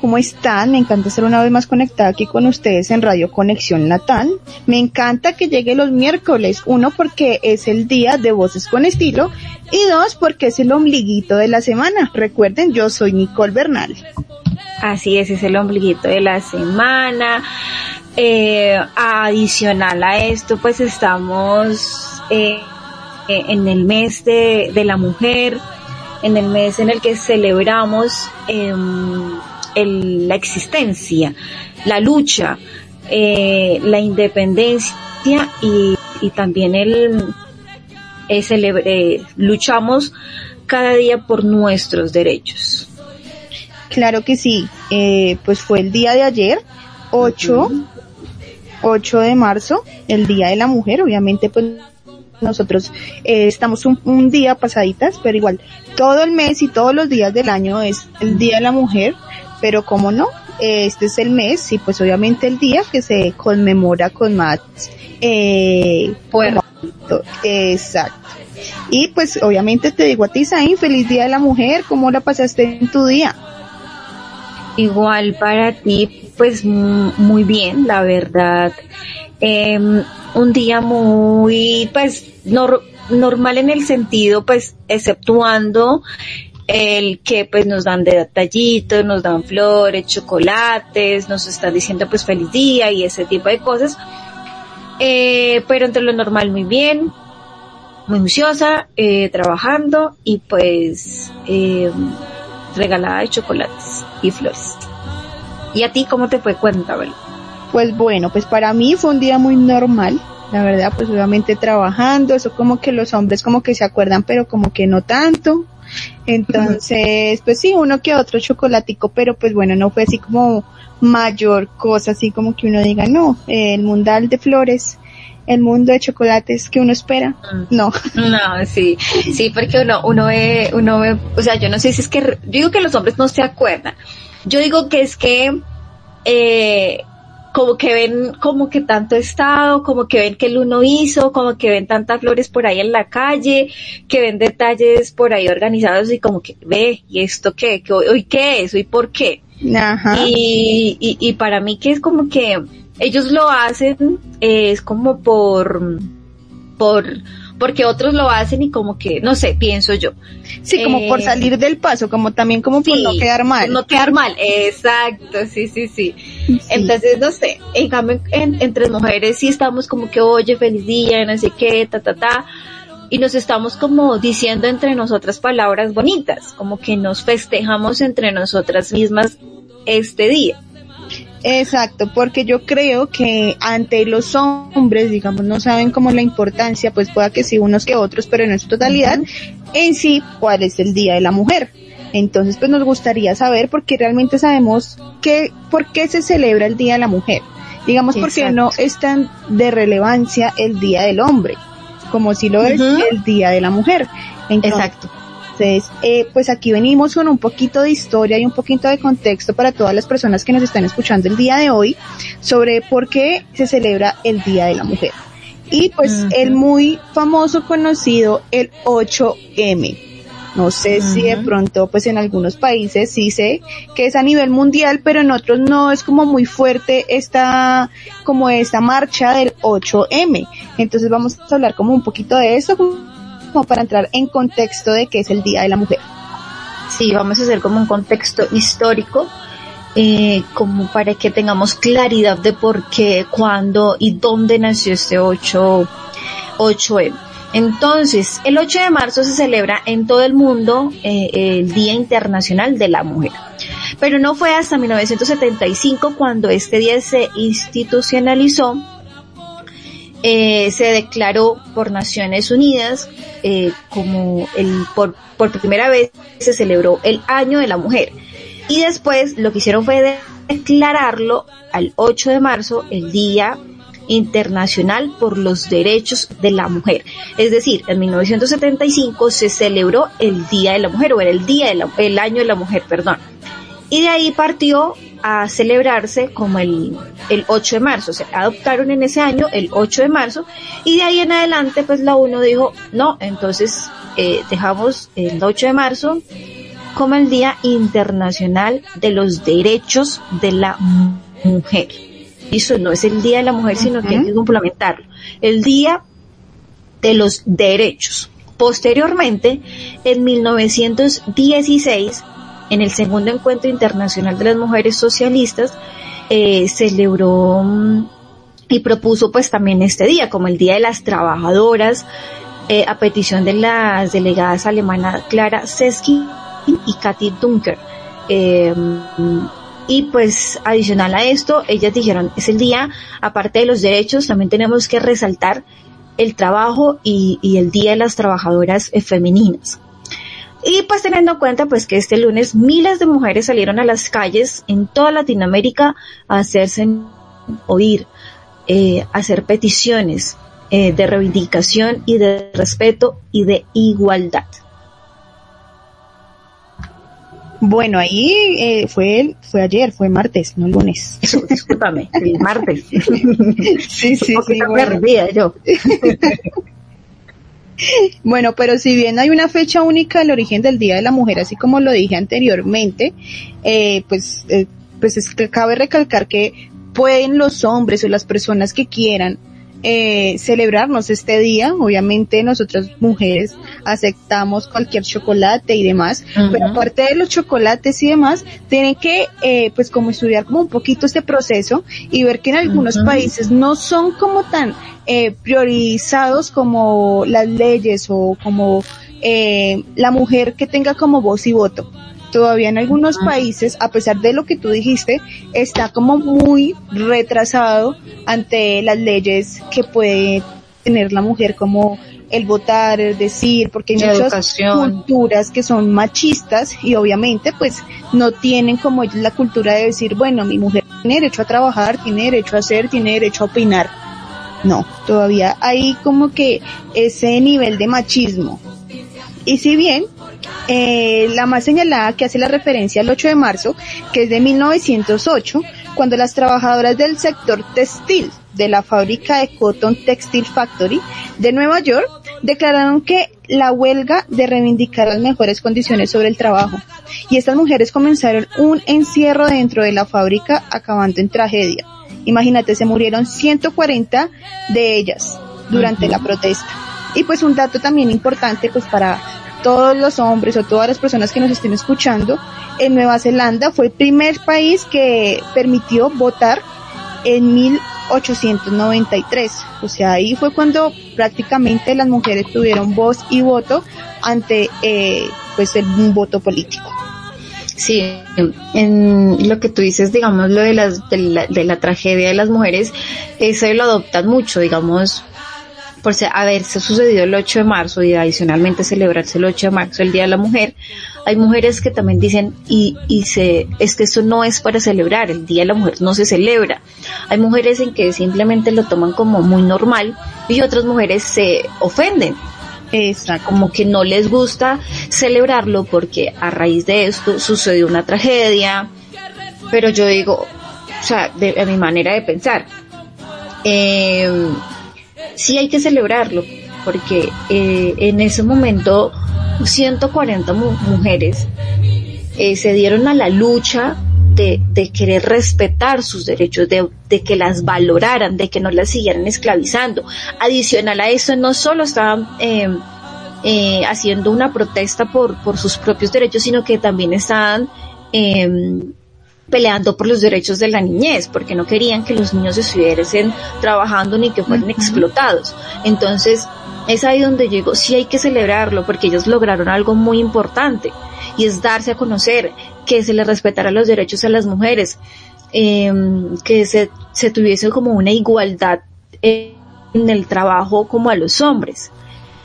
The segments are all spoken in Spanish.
¿cómo están? Me encanta estar una vez más conectada aquí con ustedes en Radio Conexión Natal. Me encanta que llegue los miércoles, uno porque es el día de Voces con Estilo y dos porque es el ombliguito de la semana. Recuerden, yo soy Nicole Bernal. Así es, es el ombliguito de la semana. Eh, adicional a esto, pues estamos eh, en el mes de, de la mujer, en el mes en el que celebramos eh, el, la existencia, la lucha, eh, la independencia y, y también el, eh, luchamos cada día por nuestros derechos. Claro que sí, eh, pues fue el día de ayer, 8, 8 de marzo, el Día de la Mujer, obviamente pues nosotros eh, estamos un, un, día pasaditas, pero igual todo el mes y todos los días del año es el Día de la Mujer, pero como no, este es el mes y pues obviamente el día que se conmemora con más eh, exacto. Y pues obviamente te digo a ti, Zain, feliz día de la mujer, ¿cómo la pasaste en tu día? Igual para ti, pues muy bien, la verdad. Eh, un día muy, pues, normal en el sentido, pues, exceptuando el que pues nos dan detallitos, nos dan flores, chocolates, nos están diciendo pues feliz día y ese tipo de cosas. Eh, pero entre lo normal muy bien, muy juiciosa, eh, trabajando y pues eh, regalada de chocolates y flores. ¿Y a ti cómo te fue? Cuéntame. Pues bueno, pues para mí fue un día muy normal. La verdad, pues obviamente trabajando, eso como que los hombres como que se acuerdan, pero como que no tanto. Entonces, pues sí, uno que otro chocolatico, pero pues bueno, no fue así como mayor cosa, así como que uno diga, no, el mundal de flores, el mundo de chocolates que uno espera, mm. no. No, sí, sí, porque uno, uno ve, uno ve, o sea, yo no sé si es que, yo digo que los hombres no se acuerdan, yo digo que es que, eh, como que ven como que tanto estado, como que ven que el uno hizo, como que ven tantas flores por ahí en la calle, que ven detalles por ahí organizados y como que ve, ¿y esto qué? ¿Qué hoy qué es? ¿Y por qué? Ajá. Y, y, y para mí que es como que ellos lo hacen, es como por, por, porque otros lo hacen y como que, no sé, pienso yo. Sí, como por eh, salir del paso, como también como por no quedar mal. No quedar mal, exacto, sí, sí, sí. Entonces, no sé, en cambio, entre mujeres sí estamos como que, oye, feliz día, no sé qué, ta, ta, ta. Y nos estamos como diciendo entre nosotras palabras bonitas, como que nos festejamos entre nosotras mismas este día. Exacto, porque yo creo que ante los hombres, digamos, no saben como la importancia, pues pueda que sí unos que otros, pero en su totalidad, en sí, cuál es el Día de la Mujer. Entonces, pues nos gustaría saber, porque realmente sabemos que, por qué se celebra el Día de la Mujer. Digamos, porque no es tan de relevancia el Día del Hombre, como si lo es el Día de la Mujer. Exacto. Entonces, eh, pues aquí venimos con un poquito de historia y un poquito de contexto para todas las personas que nos están escuchando el día de hoy sobre por qué se celebra el Día de la Mujer. Y pues el muy famoso conocido, el 8M. No sé si de pronto, pues en algunos países sí sé que es a nivel mundial, pero en otros no es como muy fuerte esta, como esta marcha del 8M. Entonces vamos a hablar como un poquito de eso, para entrar en contexto de qué es el Día de la Mujer. Sí, vamos a hacer como un contexto histórico, eh, como para que tengamos claridad de por qué, cuándo y dónde nació este 8, 8M. Entonces, el 8 de marzo se celebra en todo el mundo eh, el Día Internacional de la Mujer. Pero no fue hasta 1975 cuando este día se institucionalizó eh, se declaró por Naciones Unidas eh, como el por, por primera vez se celebró el año de la mujer y después lo que hicieron fue declararlo al 8 de marzo el día internacional por los derechos de la mujer. Es decir, en 1975 se celebró el Día de la Mujer, o era el día de el año de la mujer, perdón. Y de ahí partió a celebrarse como el, el 8 de marzo. Se adoptaron en ese año el 8 de marzo y de ahí en adelante pues la UNO dijo, no, entonces eh, dejamos el 8 de marzo como el Día Internacional de los Derechos de la Mujer. Eso no es el Día de la Mujer, sino que hay que complementarlo. El Día de los Derechos. Posteriormente, en 1916, en el segundo encuentro internacional de las mujeres socialistas, eh, celebró mm, y propuso pues también este día como el Día de las Trabajadoras, eh, a petición de las delegadas alemanas Clara Seski y Katy Dunker. Em, y pues adicional a esto, ellas dijeron, es el día, aparte de los derechos, también tenemos que resaltar el trabajo y, y el Día de las Trabajadoras Femeninas. Y pues teniendo en cuenta pues que este lunes miles de mujeres salieron a las calles en toda Latinoamérica a hacerse oír, eh, hacer peticiones eh, de reivindicación y de respeto y de igualdad. Bueno, ahí eh, fue fue ayer, fue martes, no lunes. Discúlpame, el martes. sí, sí, sí. Bueno. yo. Bueno, pero si bien hay una fecha única del origen del Día de la Mujer, así como lo dije anteriormente, eh, pues, eh, pues es que cabe recalcar que pueden los hombres o las personas que quieran eh, celebrarnos este día. Obviamente nosotras mujeres aceptamos cualquier chocolate y demás, pero aparte de los chocolates y demás, tienen que eh, pues como estudiar como un poquito este proceso y ver que en algunos países no son como tan eh, priorizados como las leyes o como eh, la mujer que tenga como voz y voto todavía en algunos países, a pesar de lo que tú dijiste, está como muy retrasado ante las leyes que puede tener la mujer como el votar, el decir, porque hay muchas culturas que son machistas y obviamente pues no tienen como ellos la cultura de decir, bueno, mi mujer tiene derecho a trabajar, tiene derecho a hacer, tiene derecho a opinar. No, todavía hay como que ese nivel de machismo. Y si bien eh, la más señalada que hace la referencia al 8 de marzo, que es de 1908, cuando las trabajadoras del sector textil de la fábrica de Cotton Textile Factory de Nueva York declararon que la huelga de reivindicar las mejores condiciones sobre el trabajo. Y estas mujeres comenzaron un encierro dentro de la fábrica acabando en tragedia. Imagínate, se murieron 140 de ellas durante la protesta. Y pues un dato también importante pues para todos los hombres o todas las personas que nos estén escuchando, en Nueva Zelanda fue el primer país que permitió votar en 1893. O sea, ahí fue cuando prácticamente las mujeres tuvieron voz y voto ante eh, pues el voto político. Sí, en lo que tú dices, digamos, lo de, las, de, la, de la tragedia de las mujeres, eso lo adoptan mucho, digamos, por haberse sucedido el 8 de marzo y adicionalmente celebrarse el 8 de marzo, el Día de la Mujer, hay mujeres que también dicen, y, y se, es que eso no es para celebrar, el Día de la Mujer no se celebra. Hay mujeres en que simplemente lo toman como muy normal y otras mujeres se ofenden. Exacto. Como que no les gusta celebrarlo porque a raíz de esto sucedió una tragedia. Pero yo digo, o sea, de, a mi manera de pensar, eh, sí hay que celebrarlo, porque eh, en ese momento 140 mujeres eh, se dieron a la lucha de, de querer respetar sus derechos, de, de, que las valoraran, de que no las siguieran esclavizando. Adicional a eso, no solo estaban em, eh, haciendo una protesta por, por sus propios derechos, sino que también estaban eh, peleando por los derechos de la niñez, porque no querían que los niños estuviesen trabajando ni que fueran explotados. Entonces, es ahí donde llegó, sí hay que celebrarlo, porque ellos lograron algo muy importante, y es darse a conocer, que se les respetara los derechos a las mujeres, eh, que se, se tuviese como una igualdad en el trabajo como a los hombres.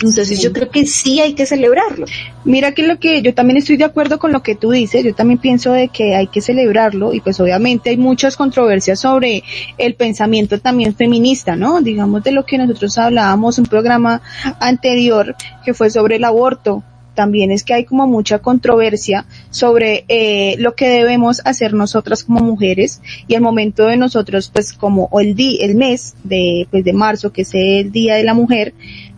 Entonces yo creo que sí hay que celebrarlo. Mira que lo que yo también estoy de acuerdo con lo que tú dices, yo también pienso de que hay que celebrarlo y pues obviamente hay muchas controversias sobre el pensamiento también feminista, ¿no? Digamos de lo que nosotros hablábamos un programa anterior que fue sobre el aborto, también es que hay como mucha controversia sobre eh, lo que debemos hacer nosotras como mujeres y el momento de nosotros pues como el día, el mes de pues de marzo que es el día de la mujer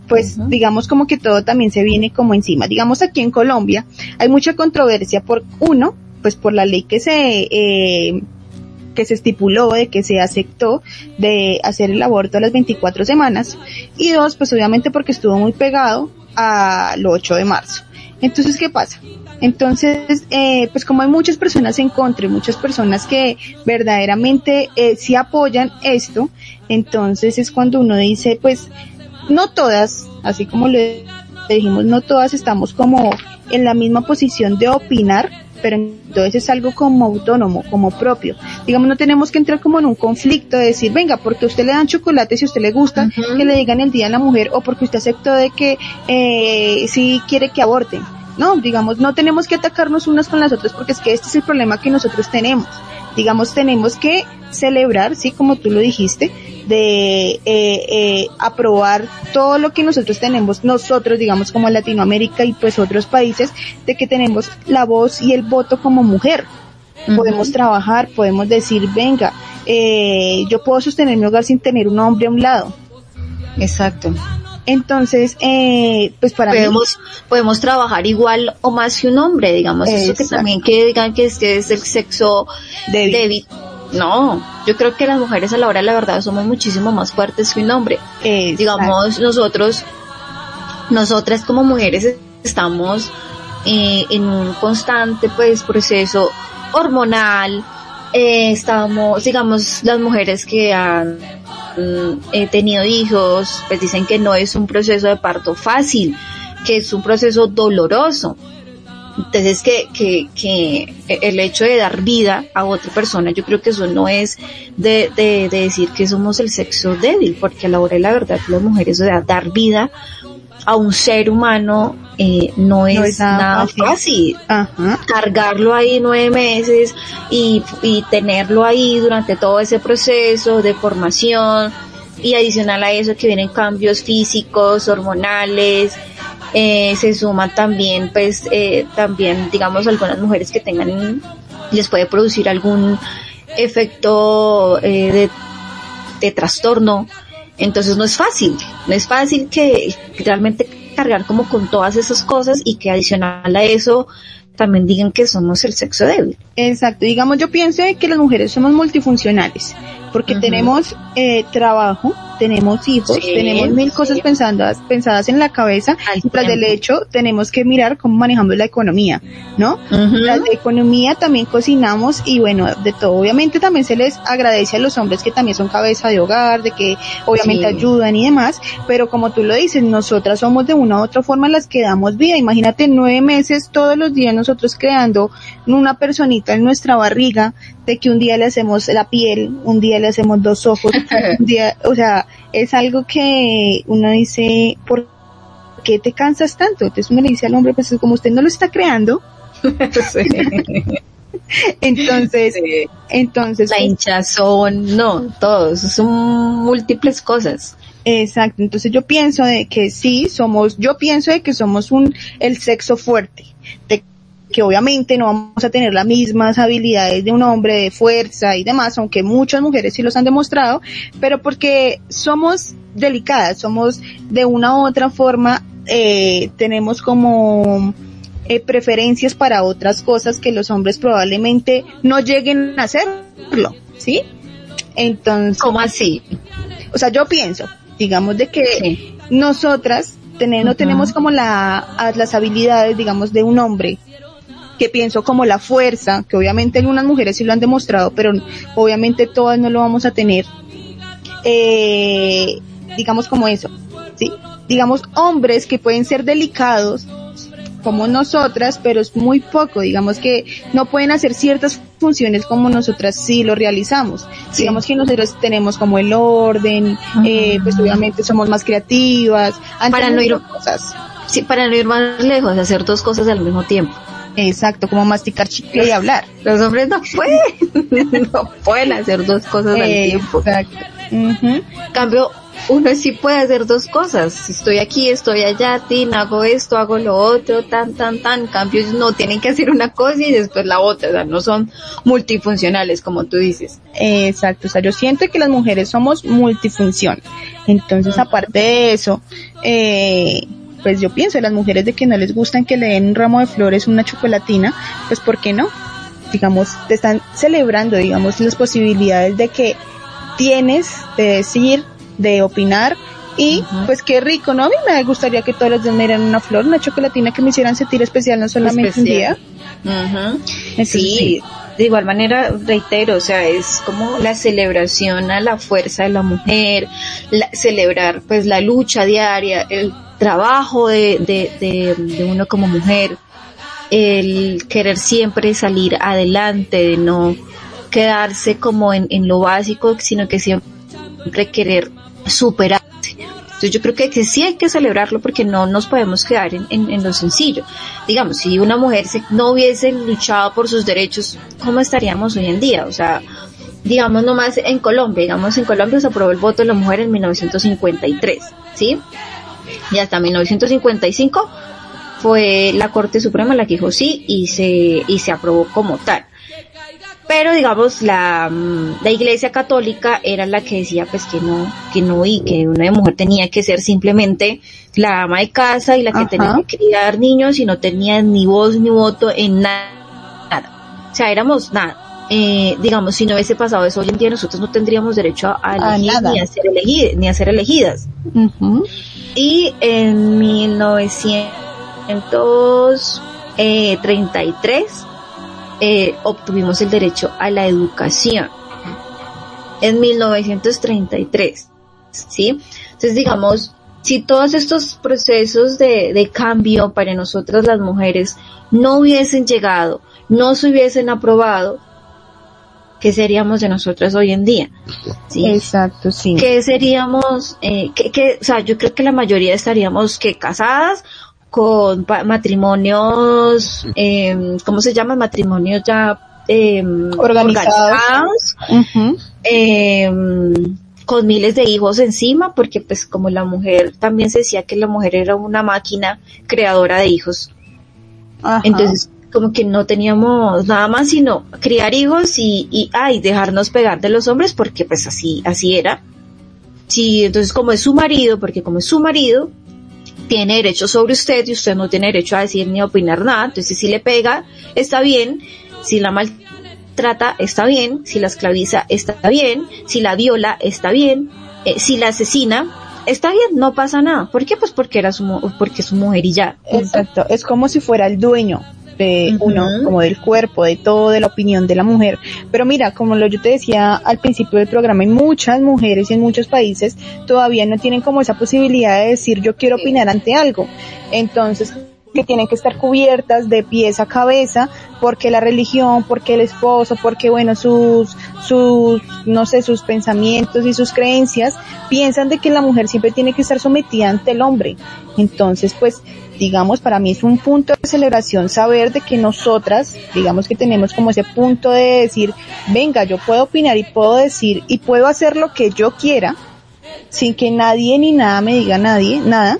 pues digamos como que todo también se viene como encima. Digamos aquí en Colombia hay mucha controversia por uno, pues por la ley que se eh, que se estipuló de que se aceptó de hacer el aborto a las 24 semanas y dos, pues obviamente porque estuvo muy pegado al 8 de marzo. Entonces, ¿qué pasa? Entonces, eh, pues como hay muchas personas en contra y muchas personas que verdaderamente eh, sí apoyan esto, entonces es cuando uno dice, pues, no todas, así como le dijimos, no todas estamos como en la misma posición de opinar, pero entonces es algo como autónomo, como propio. Digamos, no tenemos que entrar como en un conflicto de decir, venga, porque a usted le dan chocolate si a usted le gusta, que le digan el día a la mujer, o porque usted aceptó de que eh, si quiere que aborten. No, digamos, no tenemos que atacarnos unas con las otras porque es que este es el problema que nosotros tenemos. Digamos, tenemos que celebrar, sí, como tú lo dijiste, de eh, eh, aprobar todo lo que nosotros tenemos, nosotros, digamos, como Latinoamérica y pues otros países, de que tenemos la voz y el voto como mujer. Podemos trabajar, podemos decir, venga, eh, yo puedo sostener mi hogar sin tener un hombre a un lado. Exacto. Entonces, eh, pues para podemos, podemos trabajar igual o más que un hombre, digamos, eso que también que digan que este es el sexo débil no, yo creo que las mujeres a la hora de la verdad somos muchísimo más fuertes que un hombre. Digamos, nosotros, nosotras como mujeres estamos eh, en un constante pues proceso hormonal, eh, estamos, digamos, las mujeres que han mm, tenido hijos, pues dicen que no es un proceso de parto fácil, que es un proceso doloroso. Entonces, que, que, que el hecho de dar vida a otra persona, yo creo que eso no es de, de, decir que somos el sexo débil, porque a la hora de la verdad las mujeres, o sea, dar vida a un ser humano eh, no, es nada, fácil. Cargarlo ahí nueve meses y, y tenerlo ahí durante todo ese proceso de formación y adicional a eso que vienen cambios físicos, hormonales, eh, se suman también, pues, eh, también, digamos, algunas mujeres que tengan, les puede producir algún efecto eh, de, de trastorno. Entonces no es fácil, no es fácil que realmente cargar como con todas esas cosas y que adicional a eso también digan que somos el sexo débil. Exacto, digamos yo pienso que las mujeres somos multifuncionales porque tenemos eh, trabajo, tenemos hijos, tenemos mil cosas pensadas, pensadas en la cabeza y tras del hecho tenemos que mirar cómo manejamos la economía, ¿no? La economía también cocinamos y bueno, de todo. Obviamente también se les agradece a los hombres que también son cabeza de hogar, de que obviamente ayudan y demás, pero como tú lo dices, nosotras somos de una u otra forma las que damos vida. Imagínate nueve meses todos los días nosotros creando una personita en nuestra barriga, de que un día le hacemos la piel, un día le hacemos dos ojos, un día, o sea, es algo que uno dice, ¿por qué te cansas tanto? Entonces uno le dice al hombre, pues como usted no lo está creando, entonces, entonces la hinchazón, no, todos, son múltiples cosas. Exacto, entonces yo pienso de que sí somos, yo pienso de que somos un el sexo fuerte, que obviamente no vamos a tener las mismas habilidades de un hombre de fuerza y demás, aunque muchas mujeres sí los han demostrado, pero porque somos delicadas, somos de una u otra forma, eh, tenemos como eh, preferencias para otras cosas que los hombres probablemente no lleguen a hacerlo, ¿sí? Entonces. ¿Cómo así? O sea, yo pienso, digamos, de que nosotras no tenemos como la, las habilidades, digamos, de un hombre que pienso como la fuerza, que obviamente algunas mujeres sí lo han demostrado, pero obviamente todas no lo vamos a tener, eh, digamos como eso, ¿sí? Digamos hombres que pueden ser delicados como nosotras, pero es muy poco, digamos que no pueden hacer ciertas funciones como nosotras sí lo realizamos. Digamos que nosotros tenemos como el orden, eh, pues obviamente somos más creativas, para no ir cosas. Sí, para no ir más lejos, hacer dos cosas al mismo tiempo. Exacto, como masticar chicle y hablar. Los hombres no pueden, no pueden hacer dos cosas al tiempo. Exacto. Cambio, uno sí puede hacer dos cosas. Estoy aquí, estoy allá, tin, hago esto, hago lo otro, tan, tan, tan. Cambios no tienen que hacer una cosa y después la otra. O sea, no son multifuncionales, como tú dices. Exacto. O sea, yo siento que las mujeres somos multifunción. Entonces, aparte de eso, eh, pues yo pienso, las mujeres de que no les gustan que le den un ramo de flores, una chocolatina, pues ¿por qué no? Digamos, te están celebrando, digamos, las posibilidades de que tienes de decir, de opinar y pues qué rico, ¿no? A mí me gustaría que todos los días me dieran una flor, una chocolatina que me hicieran sentir especial, no solamente un día. sí, de igual manera, reitero, o sea, es como la celebración a la fuerza de la mujer, celebrar pues la lucha diaria, el trabajo de, de, de uno como mujer, el querer siempre salir adelante, de no quedarse como en, en lo básico, sino que siempre querer superarse. Entonces yo creo que, que, sí hay que celebrarlo porque no nos podemos quedar en, en, lo sencillo. Digamos, si una mujer se, no hubiese luchado por sus derechos, ¿cómo estaríamos hoy en día? O sea, digamos nomás en Colombia, digamos en Colombia se aprobó el voto de la mujer en 1953, ¿sí? Y hasta 1955 fue la Corte Suprema la que dijo sí y se, y se aprobó como tal pero digamos la, mm, la iglesia católica era la que decía pues que no, que no y que una mujer tenía que ser simplemente la ama de casa y la que tenía que criar niños y no tenía ni voz ni voto en nada. O sea, éramos nada. Eh, digamos, si no hubiese pasado eso hoy en día, nosotros no tendríamos derecho a, elegir ni a ser elegidas. Ni a ser elegidas. Y en 1933 eh, obtuvimos el derecho a la educación en 1933, ¿sí? Entonces, digamos, si todos estos procesos de, cambio para nosotras las mujeres no hubiesen llegado, no se hubiesen aprobado, ¿qué seríamos de nosotras hoy en día? ¿Sí? Exacto, sí. ¿Qué seríamos? Eh, que, o sea, yo creo que la mayoría estaríamos que casadas con matrimonios, eh, ¿cómo se llaman? Matrimonios ya eh, organizados, em, con miles de hijos encima, porque pues como la mujer, también se decía que la mujer era una máquina creadora de hijos. Entonces, como que no teníamos nada más sino criar hijos y, y ay, dejarnos pegar de los hombres porque pues así, así era. Sí, entonces como es su marido, porque como es su marido, tiene derecho sobre usted y usted no tiene derecho a decir ni opinar nada. Entonces, si le pega, está bien. Si la maltrata, está bien. Si la esclaviza, está bien. Si la viola, está bien. Eh, si la asesina, está bien, no pasa nada. ¿Por qué? Pues porque era su, porque su mujer y ya. Exacto. Es como si fuera el dueño de uno, como del cuerpo, de todo, de la opinión de la mujer. Pero mira, como lo yo te decía al principio del programa, hay muchas mujeres y en muchos países todavía no tienen como esa posibilidad de decir yo quiero opinar ante algo. Entonces, que tienen que estar cubiertas de pies a cabeza porque la religión, porque el esposo, porque bueno, sus, sus, no sé, sus pensamientos y sus creencias piensan de que la mujer siempre tiene que estar sometida ante el hombre. Entonces, pues, digamos, para mí es un punto de celebración saber de que nosotras, digamos que tenemos como ese punto de decir, venga, yo puedo opinar y puedo decir y puedo hacer lo que yo quiera sin que nadie ni nada me diga nadie, nada.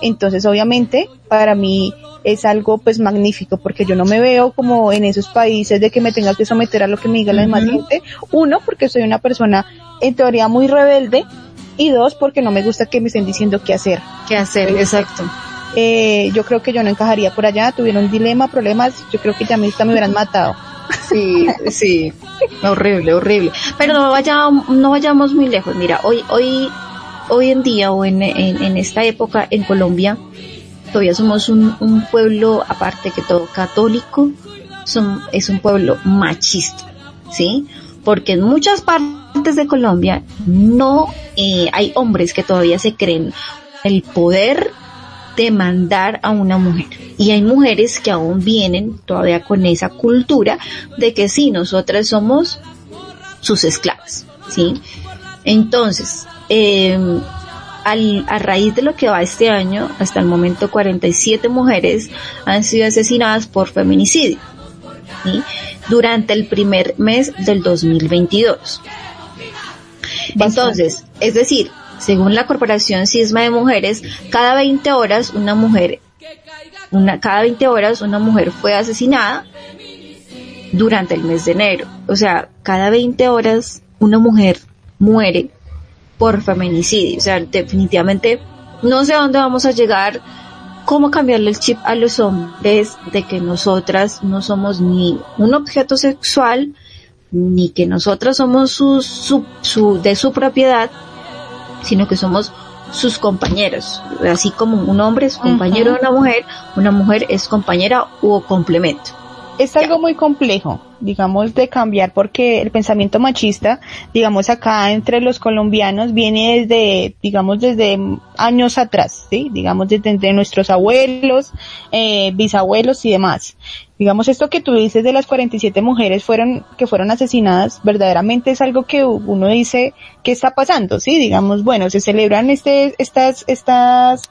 Entonces, obviamente, para mí es algo pues magnífico porque yo no me veo como en esos países de que me tenga que someter a lo que me diga la demás gente. Uno, porque soy una persona en teoría muy rebelde y dos, porque no me gusta que me estén diciendo qué hacer. Qué hacer, exacto. Eh, yo creo que yo no encajaría por allá, tuvieron dilema, problemas, yo creo que ya me, hubieran matado. Sí, sí, horrible, horrible. Pero no vayamos, no vayamos muy lejos. Mira, hoy, hoy, hoy en día o en, en, esta época en Colombia, todavía somos un, un pueblo, aparte que todo católico, es un pueblo machista, ¿sí? Porque en muchas partes de Colombia no eh, hay hombres que todavía se creen el poder demandar a una mujer. Y hay mujeres que aún vienen todavía con esa cultura de que sí, nosotras somos sus esclavas, ¿sí? Entonces, em, al, a raíz de lo que va este año, hasta el momento 47 mujeres han sido asesinadas por feminicidio, ¿sí? Durante el primer mes del 2022. Entonces, es decir, según la Corporación Cisma de Mujeres, cada 20 horas una mujer, una, cada 20 horas una mujer fue asesinada durante el mes de enero. O sea, cada 20 horas una mujer muere por feminicidio. O sea, definitivamente no sé a dónde vamos a llegar, cómo cambiarle el chip a los hombres de que nosotras no somos ni un objeto sexual, ni que nosotras somos su, su, de su propiedad, sino que somos sus compañeros. Así como un hombre es compañero de una mujer, una mujer es compañera o complemento es algo muy complejo, digamos, de cambiar porque el pensamiento machista, digamos, acá entre los colombianos viene desde, digamos, desde años atrás, ¿sí? Digamos, desde nuestros abuelos, eh, bisabuelos y demás. Digamos, esto que tú dices de las 47 mujeres fueron, que fueron asesinadas, verdaderamente es algo que uno dice, ¿qué está pasando? Sí, digamos, bueno, se celebran este, estas, estas,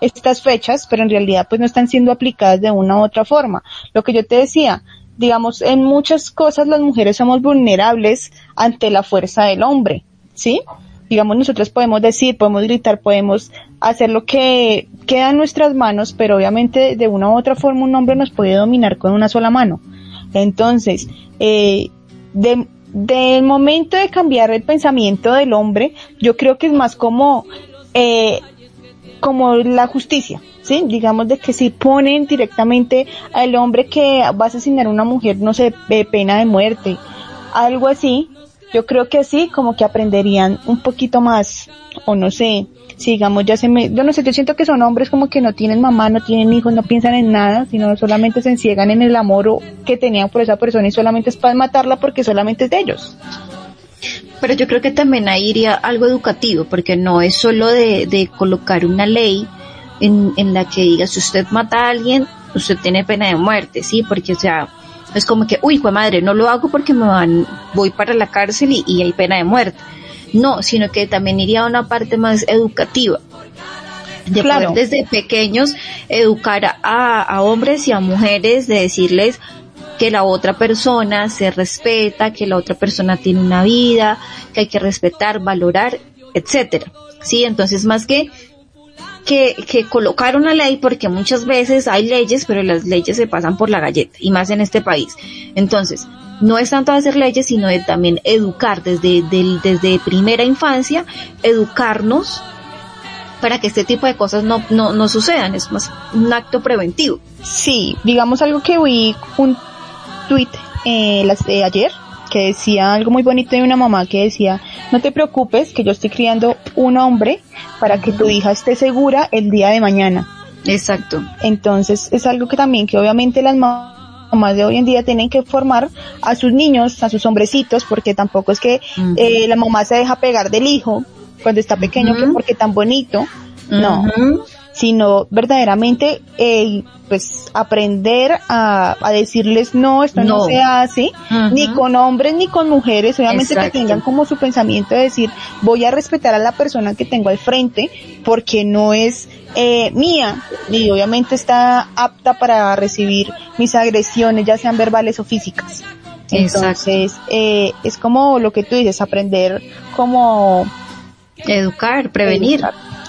estas fechas, pero en realidad pues no están siendo aplicadas de una u otra forma. Lo que yo te decía, digamos, en muchas cosas las mujeres somos vulnerables ante la fuerza del hombre, ¿sí? Digamos, nosotros podemos decir, podemos gritar, podemos hacer lo que queda en nuestras manos, pero obviamente de una u otra forma un hombre nos puede dominar con una sola mano. Entonces, eh, de, del momento de cambiar el pensamiento del hombre, yo creo que es más como eh, como la justicia, ¿sí? Digamos de que si ponen directamente al hombre que va a asesinar a una mujer, no sé, pena de muerte, algo así, yo creo que así como que aprenderían un poquito más, o no sé, si digamos ya se me, yo no sé, yo siento que son hombres como que no tienen mamá, no tienen hijos, no piensan en nada, sino solamente se enciegan en el amor que tenían por esa persona y solamente es para matarla porque solamente es de ellos. Pero yo creo que también ahí iría algo educativo, porque no es solo de, de colocar una ley en, en, la que diga si usted mata a alguien, usted tiene pena de muerte, sí, porque o sea, es como que, uy, fue madre, no lo hago porque me van, voy para la cárcel y, y hay pena de muerte. No, sino que también iría a una parte más educativa. De claro. poder desde pequeños educar a, a hombres y a mujeres, de decirles, que la otra persona se respeta, que la otra persona tiene una vida, que hay que respetar, valorar, etcétera. Sí, entonces más que que, que colocar una ley, porque muchas veces hay leyes, pero las leyes se pasan por la galleta, y más en este país. Entonces, no es tanto hacer leyes, sino de también educar desde, desde primera infancia, educarnos para que este tipo de cosas no, no, no sucedan. Es más un acto preventivo. Sí, digamos algo que vi un tweet eh, las, de ayer que decía algo muy bonito de una mamá que decía, no te preocupes que yo estoy criando un hombre para que tu hija esté segura el día de mañana. Exacto. Entonces es algo que también que obviamente las mamás de hoy en día tienen que formar a sus niños, a sus hombrecitos, porque tampoco es que eh, la mamá se deja pegar del hijo cuando está pequeño, que porque tan bonito. No sino verdaderamente eh, pues aprender a, a, decirles no, esto no, se hace, ni con hombres ni con mujeres, obviamente que tengan como su pensamiento de decir voy a respetar a la persona que tengo al frente porque no es eh, mía y obviamente está apta para recibir mis agresiones, ya sean verbales o físicas. Entonces, eh, es como lo que tú dices, aprender como educar, prevenir.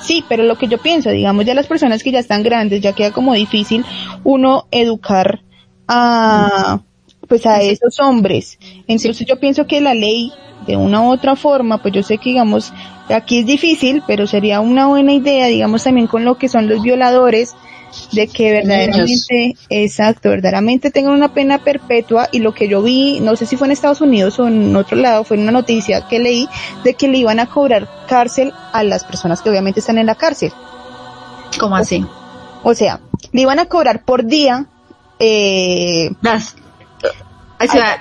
Sí, pero lo que yo pienso, digamos, ya las personas que ya están grandes, ya queda como difícil uno educar a, pues a esos hombres. Entonces yo pienso que la ley, de una u otra forma, pues yo sé que digamos, aquí es difícil, pero sería una buena idea, digamos, también con lo que son los violadores, de que verdaderamente, exacto, verdaderamente tengan una pena perpetua y lo que yo vi, no sé si fue en Estados Unidos o en otro lado, fue una noticia que leí de que le iban a cobrar cárcel a las personas que obviamente están en la cárcel. ¿Cómo así? O, sea, le iban a cobrar por día eh, o sea,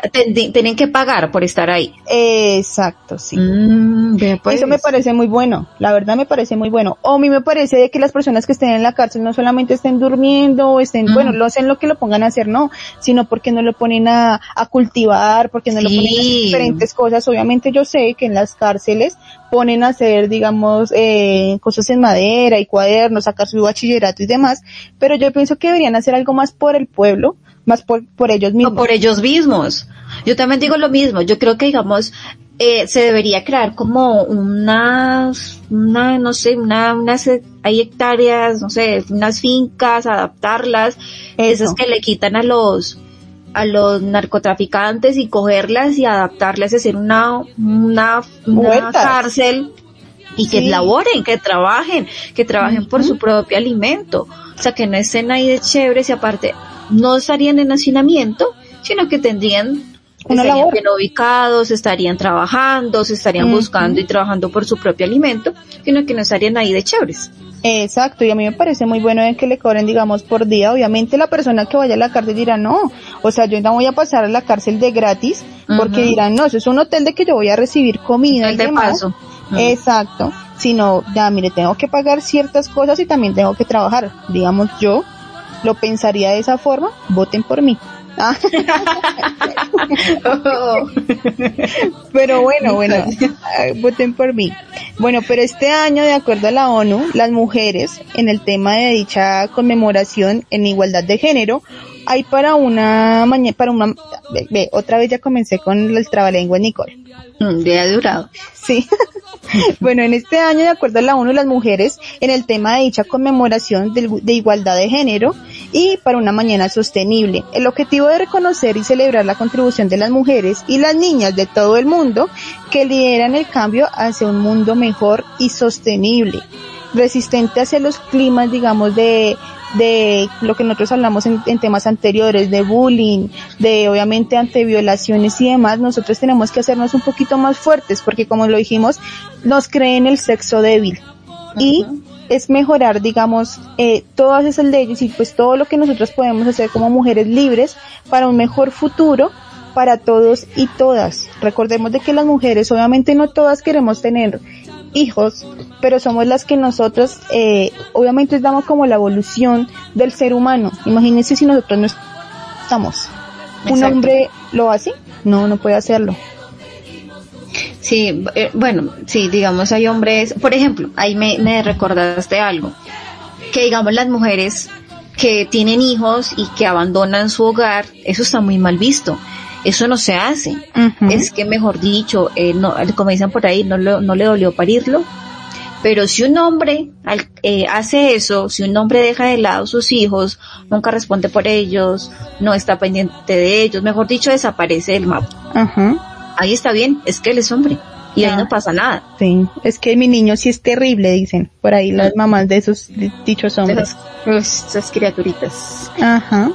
tienen que pagar por estar ahí. Exacto, sí. Mm, pues. Eso me parece muy bueno. La verdad me parece muy bueno. O a mí me parece de que las personas que estén en la cárcel no solamente estén durmiendo o estén, bueno, mm. lo hacen lo que lo pongan a hacer, no, sino porque no lo ponen a, a cultivar, porque no lo ponen a hacer diferentes cosas. Obviamente yo sé que en las cárceles ponen a hacer, digamos, eh, cosas en madera y cuadernos, sacar su bachillerato y demás, pero yo pienso que deberían hacer algo más por el pueblo, más por, por ellos mismos. por ellos mismos. Yo también digo lo mismo. Yo creo que, digamos, eh, se debería crear como unas, una, no sé, una, unas, hay hectáreas, no sé, unas fincas, adaptarlas, esas que le quitan a los, a los narcotraficantes y cogerlas y adaptarlas, hacer una, una, una cárcel y que laboren, que trabajen, que trabajen por su propio alimento. O sea, que no estén ahí de chéveres y aparte no estarían en hacinamiento, sino que tendrían estarían bien ubicados, estarían trabajando, se estarían buscando y trabajando por su propio alimento, sino que no estarían ahí de chéveres. Exacto, y a mí me parece muy bueno que le cobren, digamos, por día. Obviamente la persona que vaya a la cárcel dirá, no, o sea, yo no voy a pasar a la cárcel de gratis, porque dirán, no, eso es un hotel de que yo voy a recibir comida y de paso. Exacto, sino, ya, mire, tengo que pagar ciertas cosas y también tengo que trabajar. Digamos, yo lo pensaría de esa forma, voten por mí. Ah. pero bueno, bueno, voten por mí. Bueno, pero este año, de acuerdo a la ONU, las mujeres, en el tema de dicha conmemoración en igualdad de género, hay para una mañana, para una, ve, otra vez ya comencé con el trabalengua Nicole. Un día durado. Sí. bueno, en este año, de acuerdo a la ONU, las mujeres en el tema de dicha conmemoración de, de, igualdad de género y para una mañana sostenible. El objetivo de reconocer y celebrar la contribución de las mujeres y las niñas de todo el mundo que lideran el cambio hacia un mundo mejor y sostenible resistente hacia los climas, digamos, de, de lo que nosotros hablamos en, temas anteriores, de bullying, de obviamente ante violaciones y demás, nosotros tenemos que hacernos un poquito más fuertes porque como lo dijimos, nos creen el sexo débil. Y es mejorar, digamos, eh, todas esas leyes y pues todo lo que nosotros podemos hacer como mujeres libres para un mejor futuro para todos y todas. Recordemos de que las mujeres, obviamente no todas queremos tener hijos, pero somos las que nosotros, eh, obviamente damos como la evolución del ser humano. Imagínense si nosotros no estamos. ¿Un hombre lo hace? No, no puede hacerlo. Sí, eh, bueno, sí, digamos, hay hombres, por ejemplo, ahí me, me recordaste algo, que digamos las mujeres que tienen hijos y que abandonan su hogar, eso está muy mal visto. Eso no se hace. Es que, mejor dicho, eh, no, como dicen por ahí, no, no le dolió parirlo. Pero si un hombre eh, hace eso, si un hombre deja de lado sus hijos, nunca responde por ellos, no está pendiente de ellos, mejor dicho, desaparece del mapa. Ahí está bien, es que él es hombre y ahí no pasa nada. Sí, es que mi niño sí es terrible, dicen por ahí las mamás de esos dichos hombres. esas criaturitas. Ajá.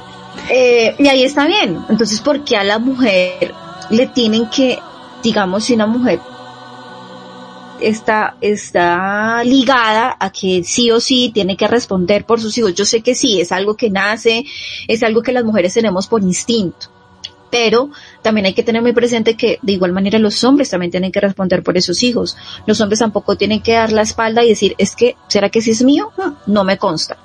Eh, y ahí está bien. Entonces, ¿por qué a la mujer le tienen que, digamos, si una mujer está, está ligada a que sí o sí tiene que responder por sus hijos? Yo sé que sí, es algo que nace, es algo que las mujeres tenemos por instinto. Pero también hay que tener muy presente que de igual manera los hombres también tienen que responder por esos hijos. Los hombres tampoco tienen que dar la espalda y decir, es que, ¿será que sí es mío? No me consta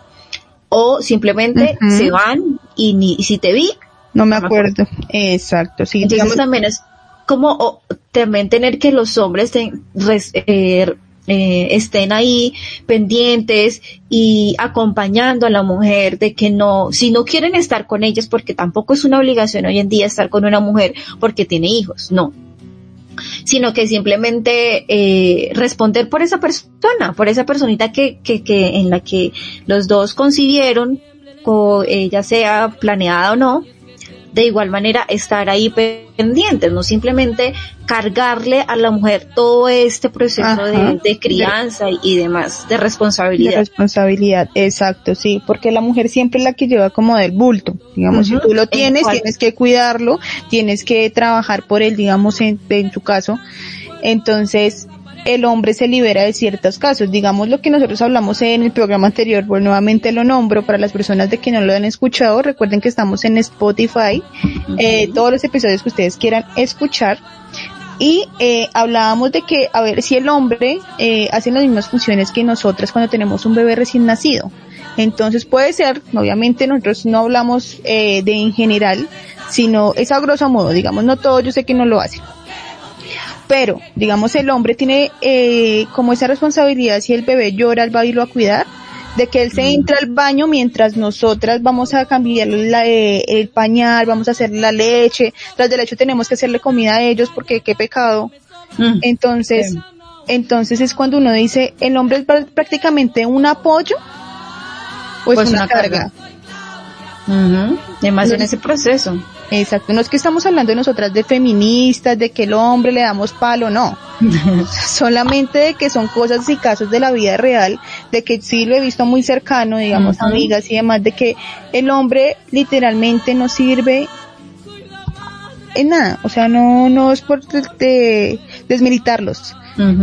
o simplemente se van y ni si te vi. No me acuerdo. Exacto. Sí, Entonces también es como también tener que los hombres eh, eh, estén ahí pendientes y acompañando a la mujer de que no, si no quieren estar con ellas, porque tampoco es una obligación hoy en día estar con una mujer porque tiene hijos, no sino que simplemente eh, responder por esa persona, por esa personita que, que, que en la que los dos concibieron, o, eh, ya sea planeada o no, de igual manera estar ahí pendientes, no simplemente cargarle a la mujer todo este proceso de, crianza y demás, de responsabilidad. De responsabilidad, exacto, sí, porque la mujer siempre es la que lleva como del bulto, digamos, si tú lo tienes, tienes que cuidarlo, tienes que trabajar por él, digamos, en, en tu caso, entonces, el hombre se libera de ciertos casos. Digamos lo que nosotros hablamos en el programa anterior, pues nuevamente lo nombro para las personas de que no lo han escuchado. Recuerden que estamos en Spotify, eh, todos los episodios que ustedes quieran escuchar. Y eh, hablábamos de que, a ver, si el hombre eh, hace las mismas funciones que nosotras cuando tenemos un bebé recién nacido. Entonces puede ser, obviamente nosotros no hablamos eh, de en general, sino es a grosso modo, digamos, no todo, yo sé que no lo hacen pero, digamos, el hombre tiene eh, como esa responsabilidad, si el bebé llora, él va a irlo a cuidar, de que él se mm. entra al baño mientras nosotras vamos a cambiar eh, el pañal, vamos a hacer la leche, tras del hecho tenemos que hacerle comida a ellos porque qué pecado Mm. Entonces, entonces es cuando uno dice, el hombre es prácticamente un apoyo o es pues una, carga. Además en ese proceso. Exacto, no es que estamos hablando de nosotras de feministas, de que el hombre le damos palo, no. Solamente de que son cosas y casos de la vida real, de que sí lo he visto muy cercano, digamos, amigas y demás, de que el hombre literalmente no sirve en nada, o sea, no, no es por desmilitarlos,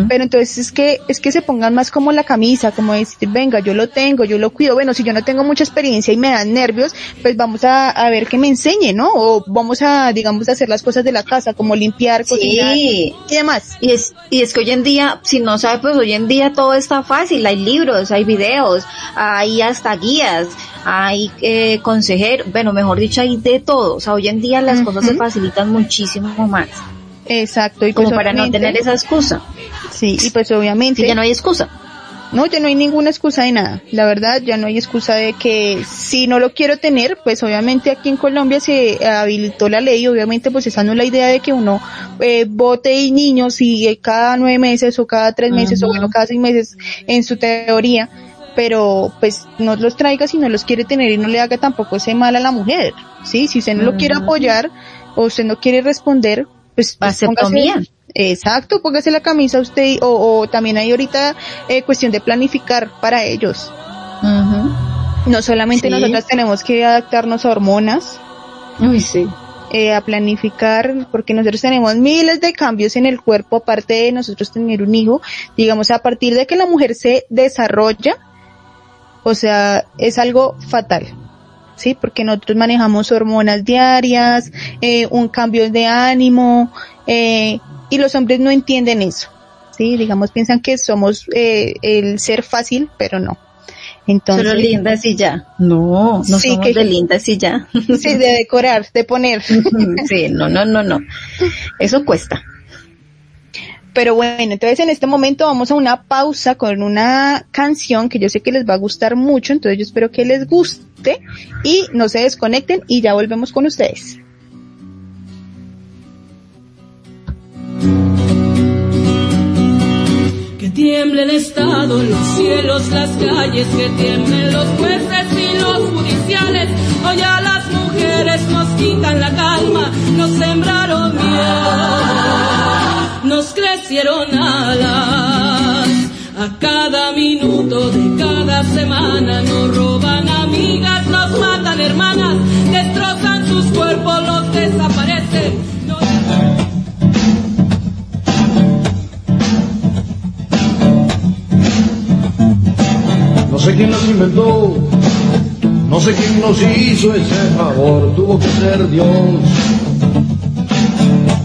pero entonces es que, es que se pongan más como la camisa, como decir, venga, yo lo tengo, yo lo cuido. Bueno, si yo no tengo mucha experiencia y me dan nervios, pues vamos a, a ver que me enseñe, ¿no? O vamos a, digamos, a hacer las cosas de la casa, como limpiar, cocinar y demás. Y es, y es que hoy en día, si no sabes, pues hoy en día todo está fácil. Hay libros, hay videos, hay hasta guías, hay eh, consejeros, bueno, mejor dicho, hay de todo. O sea, hoy en día las cosas se facilitan muchísimo más. Exacto, y como pues para no tener esa excusa. Sí, y pues obviamente. ya no hay excusa. No, ya no hay ninguna excusa de nada. La verdad, ya no hay excusa de que si no lo quiero tener, pues obviamente aquí en Colombia se habilitó la ley, obviamente pues esa no es la idea de que uno eh, vote y niños y cada nueve meses o cada tres meses o bueno, cada seis meses en su teoría, pero pues no los traiga si no los quiere tener y no le haga tampoco ese mal a la mujer, ¿sí? Si usted no lo quiere apoyar o usted no quiere responder, pues, pues póngase, exacto, póngase la camisa usted o, también hay ahorita eh, cuestión de planificar para ellos. No solamente nosotras tenemos que adaptarnos a hormonas. Uy, sí. Eh, a planificar, porque nosotros tenemos miles de cambios en el cuerpo, aparte de nosotros tener un hijo, digamos, a partir de que la mujer se desarrolla, o sea, es algo fatal. ¿Sí? Porque nosotros manejamos hormonas diarias, eh, un cambio de ánimo, eh, y los hombres no entienden eso, ¿sí? Digamos, piensan que somos eh, el ser fácil, pero no. Entonces, Solo lindas y ya. No, no somos de lindas y ya. Sí, de decorar, de poner. sí, no, no, no, no. Eso cuesta. Pero bueno, entonces en este momento vamos a una pausa con una canción que yo sé que les va a gustar mucho, entonces yo espero que les guste y no se desconecten y ya volvemos con ustedes. Que tiemble el Estado, los cielos, las calles, que tiemblen los jueces y los judiciales. Hoy a las mujeres nos quitan la calma, nos sembraron miedo nos crecieron alas. A cada minuto de cada semana nos roban amigas, nos matan hermanas, destrozan sus cuerpos, los desaparecen. No sé quién nos inventó, no sé quién nos hizo ese favor, tuvo que ser Dios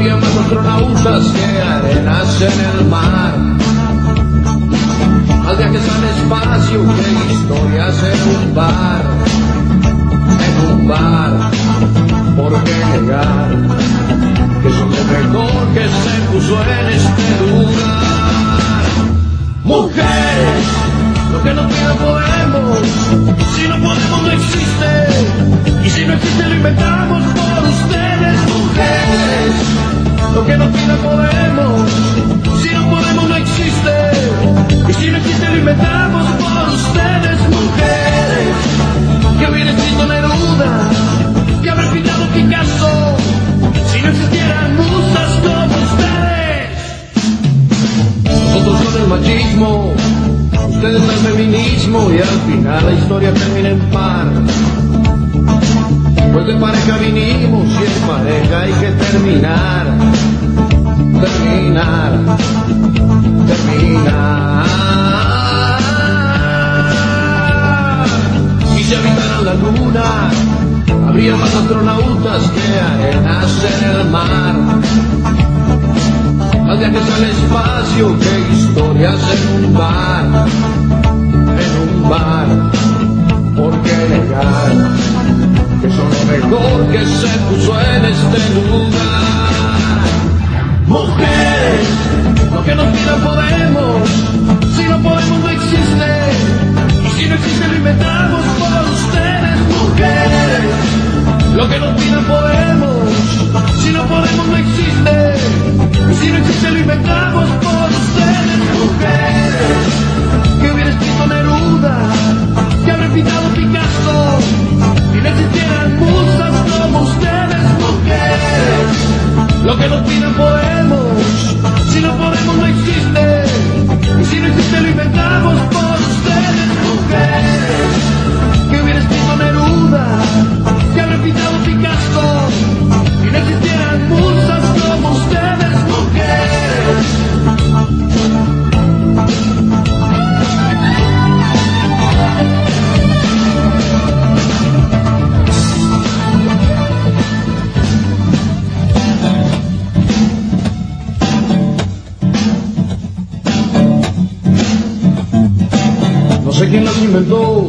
habría más astronautas que arenas en el mar. Más viajes al espacio que historias en un bar, en un bar. ¿Por qué negar que son lo mejor que se puso en este lugar? Mujeres, lo que no quiero podemos, si no podemos no existe, y si no existe lo inventamos por ustedes, mujeres. Lo que no quiera podemos, si no podemos no existe, y si no existe lo inventamos por ustedes, mujeres, que hubiera escrito Neruda, que haber pintado Picasso, si no existieran musas como ustedes. Nosotros con el machismo, ustedes el feminismo, y al final la historia termina en par. Pues de pareja vinimos y en pareja hay que terminar, terminar, terminar. Y si habitaran la luna, habría más astronautas que arenas en el mar. Viajes al espacio, que historias en un bar, en un bar, ¿por qué negar que son lo mejor que se puso en este lugar? Mujeres, lo que nos pidan podemos, si no podemos no existe, y si no existe lo inventamos por ustedes, mujeres, lo que nos pidan podemos, si no podemos no existe, si no existe lo inventamos por ustedes, mujeres, que hubiera escrito Neruda, que habrá pintado Picasso, y no existieran musas como ustedes, mujeres, lo que nos pidan podemos, si no podemos no existe, si no existe lo inventamos por ustedes, mujeres, que hubiera escrito Neruda, que pintado Picasso, y no existieran musas como ustedes, mujeres. No sé quién las inventó,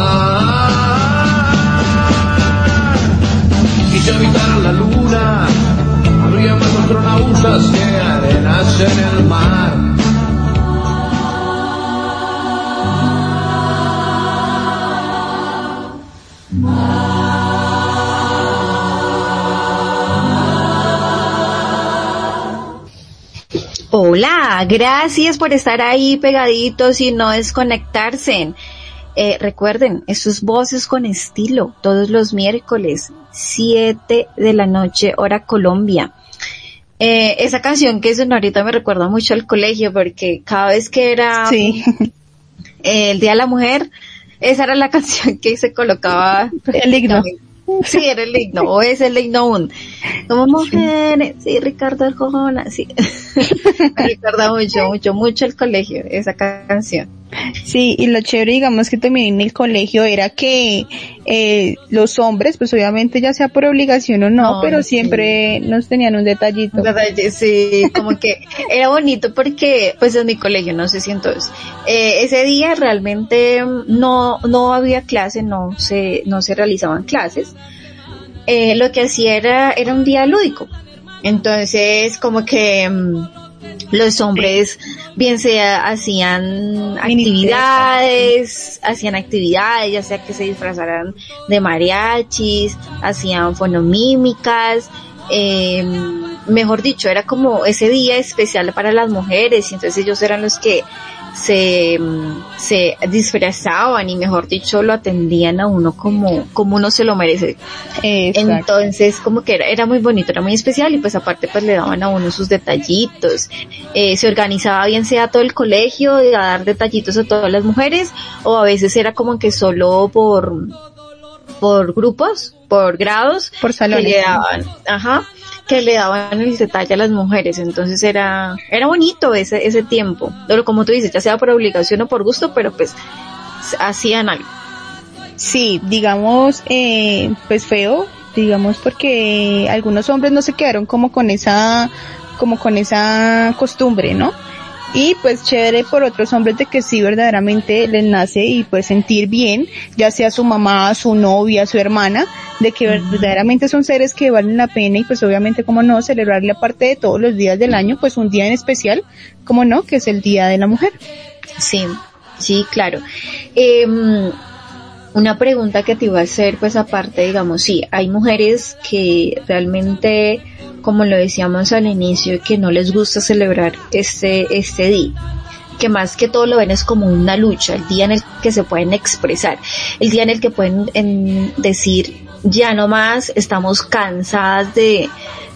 Hola, gracias por estar ahí pegaditos y no desconectarse. Eh, recuerden, estos voces con estilo, todos los miércoles, 7 de la noche, hora Colombia. Eh, esa canción que sonó ahorita me recuerda mucho al colegio porque cada vez que era Sí, eh, el Día de la Mujer, esa era la canción que se colocaba. el himno. Sí, era el himno, o es el himno aún. Como mujeres, sí, Ricardo Arjona, sí. Me recuerda mucho, mucho, mucho el colegio, esa ca- canción. Sí, y lo chévere, digamos que también en el colegio era que eh, los hombres, pues obviamente ya sea por obligación o no, pero sí. siempre nos tenían un detallito. Sí, como que era bonito porque, pues en mi colegio, no sé si entonces, eh, ese día realmente no, no había clase, no se, no se realizaban clases. Eh, lo que hacía era, era un día lúdico. Entonces, como que, mm, los hombres bien sea hacían actividades, hacían actividades, ya sea que se disfrazaran de mariachis, hacían fonomímicas, eh, mejor dicho, era como ese día especial para las mujeres y entonces ellos eran los que se, mm, se disfrazaban y mejor dicho lo atendían a uno como, como uno se lo merece. Exacto. Entonces, como que era, era muy bonito, era muy especial y pues aparte pues le daban a uno sus detallitos. Eh, se organizaba bien sea todo el colegio de dar detallitos a todas las mujeres o a veces era como que solo por, por grupos, por grados, Por que salones. le daban, ajá, que le daban el detalle a las mujeres. Entonces era, era bonito ese, ese tiempo. Pero como tú dices, ya sea por obligación o por gusto, pero pues hacían algo. Sí, digamos, eh, pues feo, digamos, porque algunos hombres no se quedaron como con esa, como con esa costumbre, ¿no? Y pues chévere por otros hombres de que sí verdaderamente les nace y pues sentir bien, ya sea su mamá, su novia, su hermana, de que verdaderamente son seres que valen la pena y pues obviamente como no celebrarle aparte de todos los días del año, pues un día en especial, como no, que es el Día de la Mujer. Sí, sí, claro. Em, una pregunta que te iba a hacer, pues aparte, digamos, sí, hay mujeres que realmente, como lo decíamos al inicio, que no les gusta celebrar este, este día que más que todo lo ven es como una lucha, el día en el que se pueden expresar, el día en el que pueden en, decir, ya no más, estamos cansadas de,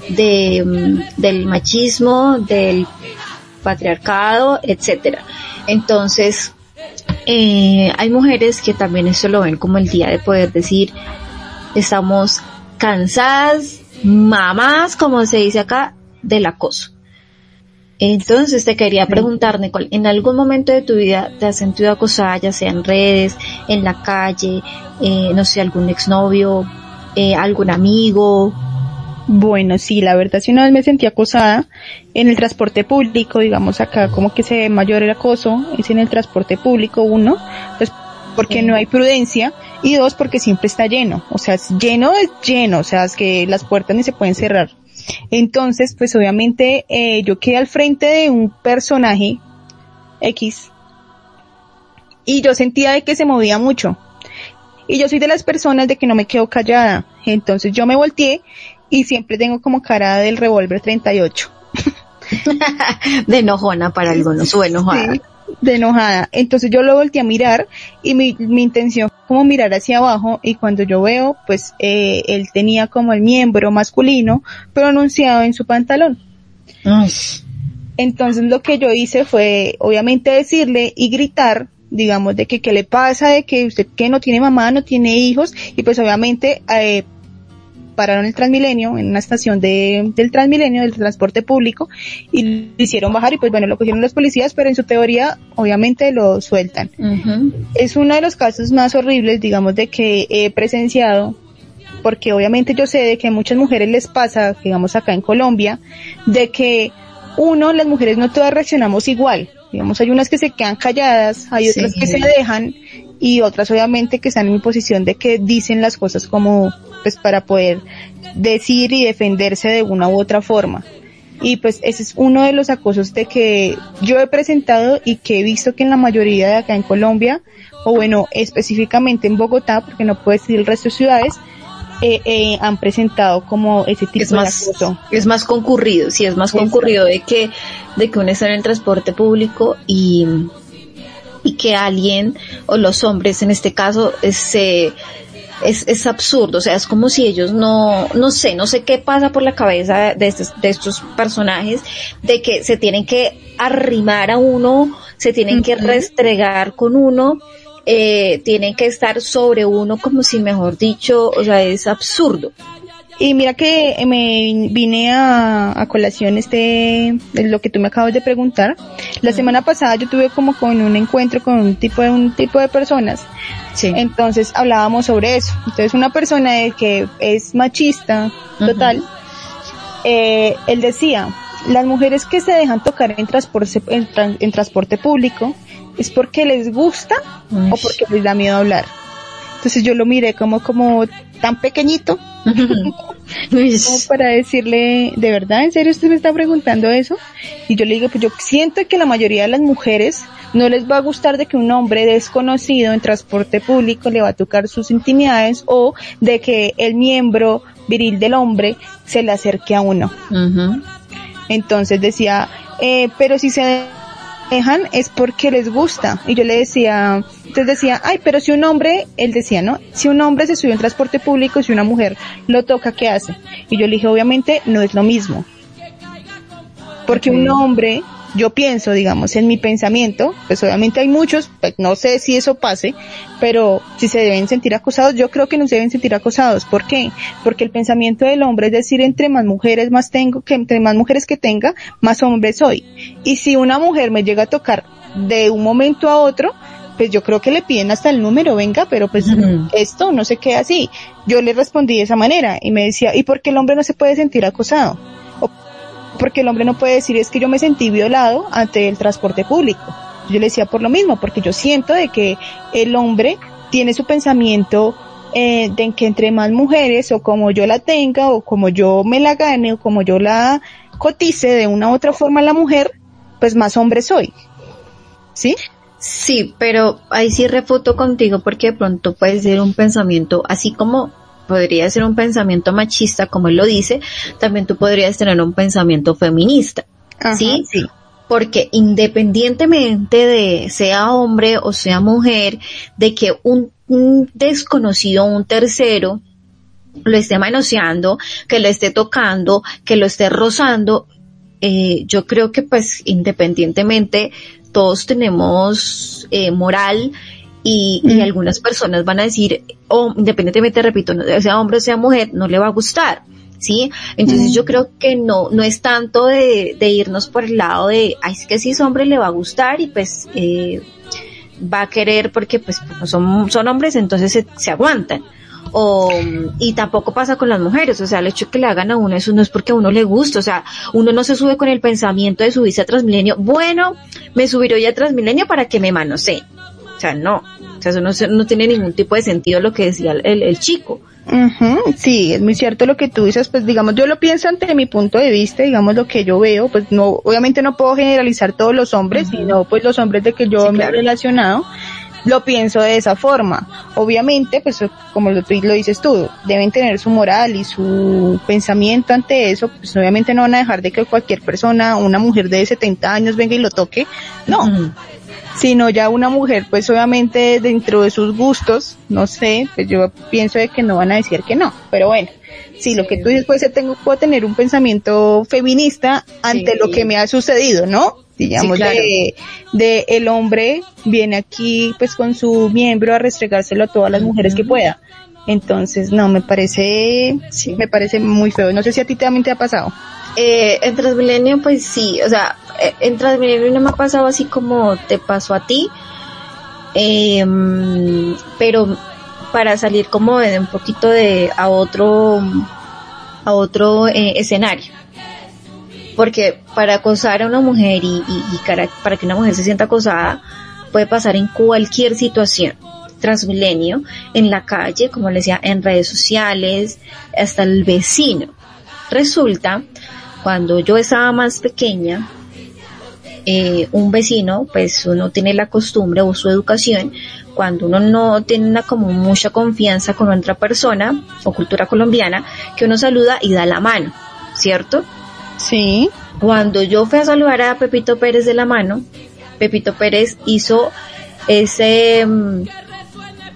de, mm, del machismo, del patriarcado, etcétera. Entonces, eh, hay mujeres que también eso lo ven como el día de poder decir, estamos cansadas, mamás, como se dice acá, del acoso. Entonces te quería preguntar, Nicole, ¿en algún momento de tu vida te has sentido acosada, ya sea en redes, en la calle, eh, no sé, algún exnovio, eh, algún amigo? Bueno, sí, la verdad, si una vez me sentí acosada en el transporte público, digamos acá como que se ve mayor el acoso, es en el transporte público, uno, pues porque no hay prudencia, y dos, porque siempre está lleno, o sea, es lleno es lleno, o sea, es que las puertas ni se pueden cerrar. Entonces, pues obviamente eh, yo quedé al frente de un personaje X y yo sentía de que se movía mucho. Y yo soy de las personas de que no me quedo callada. Entonces yo me volteé y siempre tengo como cara del revólver 38. de enojona para algunos o enojada de enojada. Entonces yo lo volteé a mirar y mi, mi intención fue como mirar hacia abajo y cuando yo veo, pues eh, él tenía como el miembro masculino pronunciado en su pantalón. Entonces lo que yo hice fue obviamente decirle y gritar digamos, de que qué le pasa, de que usted que no tiene mamá, no tiene hijos, y pues obviamente eh, pararon el Transmilenio en una estación de, del Transmilenio, del transporte público, y lo hicieron bajar y pues bueno, lo cogieron los policías, pero en su teoría obviamente lo sueltan. Es uno de los casos más horribles, digamos, de que he presenciado, porque obviamente yo sé de que a muchas mujeres les pasa, digamos acá en Colombia, de que uno, las mujeres no todas reaccionamos igual. Digamos, hay unas que se quedan calladas, hay otras que se dejan y otras obviamente que están en mi posición de que dicen las cosas como pues para poder decir y defenderse de una u otra forma. Y pues ese es uno de los acosos de que yo he presentado y que he visto que en la mayoría de acá en Colombia, o bueno, específicamente en Bogotá, porque no puedo decir el resto de ciudades, eh, eh, han presentado como ese tipo de acoso. Es más concurrido, sí, es más concurrido de que, de que uno está en el transporte público y, y que alguien, o los hombres en este caso, se es, es absurdo, o sea, es como si ellos no, no sé, no sé qué pasa por la cabeza de estos, de estos personajes, de que se tienen que arrimar a uno, se tienen que restregar con uno, eh, tienen que estar sobre uno como si mejor dicho, o sea, es absurdo. Y mira que me vine a, a colación este, lo que tú me acabas de preguntar. La semana pasada yo tuve como con un encuentro con un tipo de, un tipo de personas. Sí. Entonces hablábamos sobre eso. Entonces una persona que es machista, total, eh, él decía, las mujeres que se dejan tocar en transporte, en, transporte público es porque les gusta o porque les da miedo hablar. Entonces yo lo miré como, como tan pequeñito, como para decirle, ¿de verdad? ¿En serio usted me está preguntando eso? Y yo le digo, pues yo siento que la mayoría de las mujeres no les va a gustar de que un hombre desconocido en transporte público le va a tocar sus intimidades o de que el miembro viril del hombre se le acerque a uno. Entonces decía, eh, pero si se dejan es porque les gusta. Y yo le decía, entonces decía, ay, pero si un hombre, él decía, ¿no? Si un hombre se sube en transporte público, si una mujer lo toca, ¿qué hace? Y yo le dije, obviamente no es lo mismo. Porque un hombre yo pienso, digamos, en mi pensamiento, pues obviamente hay muchos, pues no sé si eso pase, pero si se deben sentir acosados, yo creo que no se deben sentir acosados. ¿Por qué? Porque el pensamiento del hombre es decir, entre más mujeres más tengo, que entre más mujeres que tenga, más hombre soy. Y si una mujer me llega a tocar de un momento a otro, pues yo creo que le piden hasta el número, venga, pero pues esto no se queda así. Yo le respondí de esa manera y me decía, ¿y por qué el hombre no se puede sentir acosado? Porque el hombre no puede decir es que yo me sentí violado ante el transporte público. Yo le decía por lo mismo, porque yo siento de que el hombre tiene su pensamiento eh, de que entre más mujeres o como yo la tenga o como yo me la gane o como yo la cotice de una otra forma la mujer, pues más hombre soy. ¿Sí? Sí, pero ahí sí refuto contigo porque de pronto puede ser un pensamiento así como podría ser un pensamiento machista, como él lo dice, también tú podrías tener un pensamiento feminista. ¿sí? Sí. Porque independientemente de sea hombre o sea mujer, de que un, un desconocido, un tercero, lo esté manoseando, que lo esté tocando, que lo esté rozando, eh, yo creo que pues independientemente todos tenemos eh, moral y, y, algunas personas van a decir, o independientemente, repito, sea hombre o sea mujer, no le va a gustar. ¿Sí? Entonces yo creo que no, no es tanto de, de irnos por el lado de, ay, es que si es hombre le va a gustar y pues, eh, va a querer porque pues son, son hombres, entonces se, se aguantan o, y tampoco pasa con las mujeres, o sea, el hecho que le hagan a uno eso no es porque a uno le gusta, o sea, uno no se sube con el pensamiento de subirse a Transmilenio, bueno, me subiré hoy a Transmilenio para que me manosee, o sea, no, o sea, eso no, no tiene ningún tipo de sentido lo que decía el, el chico. Uh sí, es muy cierto lo que tú dices, pues digamos, yo lo pienso ante mi punto de vista, digamos lo que yo veo, pues no, obviamente no puedo generalizar todos los hombres, sino pues los hombres de que yo Sí, me he relacionado, lo pienso de esa forma. Obviamente, pues como lo, lo dices tú, deben tener su moral y su pensamiento ante eso, pues obviamente no van a dejar de que cualquier persona, una mujer de 70 años venga y lo toque, no. Sino ya una mujer, pues obviamente dentro de sus gustos, no sé, pues yo pienso de que no van a decir que no, pero bueno, sí, lo que tú dices, pues tengo, puedo tener un pensamiento feminista ante Sí. lo que me ha sucedido, ¿no? Digamos, Sí, claro. de, de el hombre viene aquí pues con su miembro a restregárselo a todas las mujeres que pueda. Entonces, no, me parece, Sí. me parece muy feo. No sé si a ti también te ha pasado. Eh, en Transmilenio, pues sí, o sea, eh, en Transmilenio no me ha pasado así como te pasó a ti, Em, pero para salir como de un poquito de a otro a otro eh, escenario. Porque para acosar a una mujer y, y- y para que una mujer se sienta acosada puede pasar en cualquier situación. Transmilenio en la calle como les decía en redes sociales hasta el vecino. Resulta cuando yo estaba más pequeña eh, un vecino, pues uno tiene la costumbre o su educación, cuando uno no tiene una como mucha confianza con otra persona o cultura colombiana, que uno saluda y da la mano, ¿cierto? Sí. Cuando yo fui a saludar a Pepito Pérez de la mano, Pepito Pérez hizo ese mm,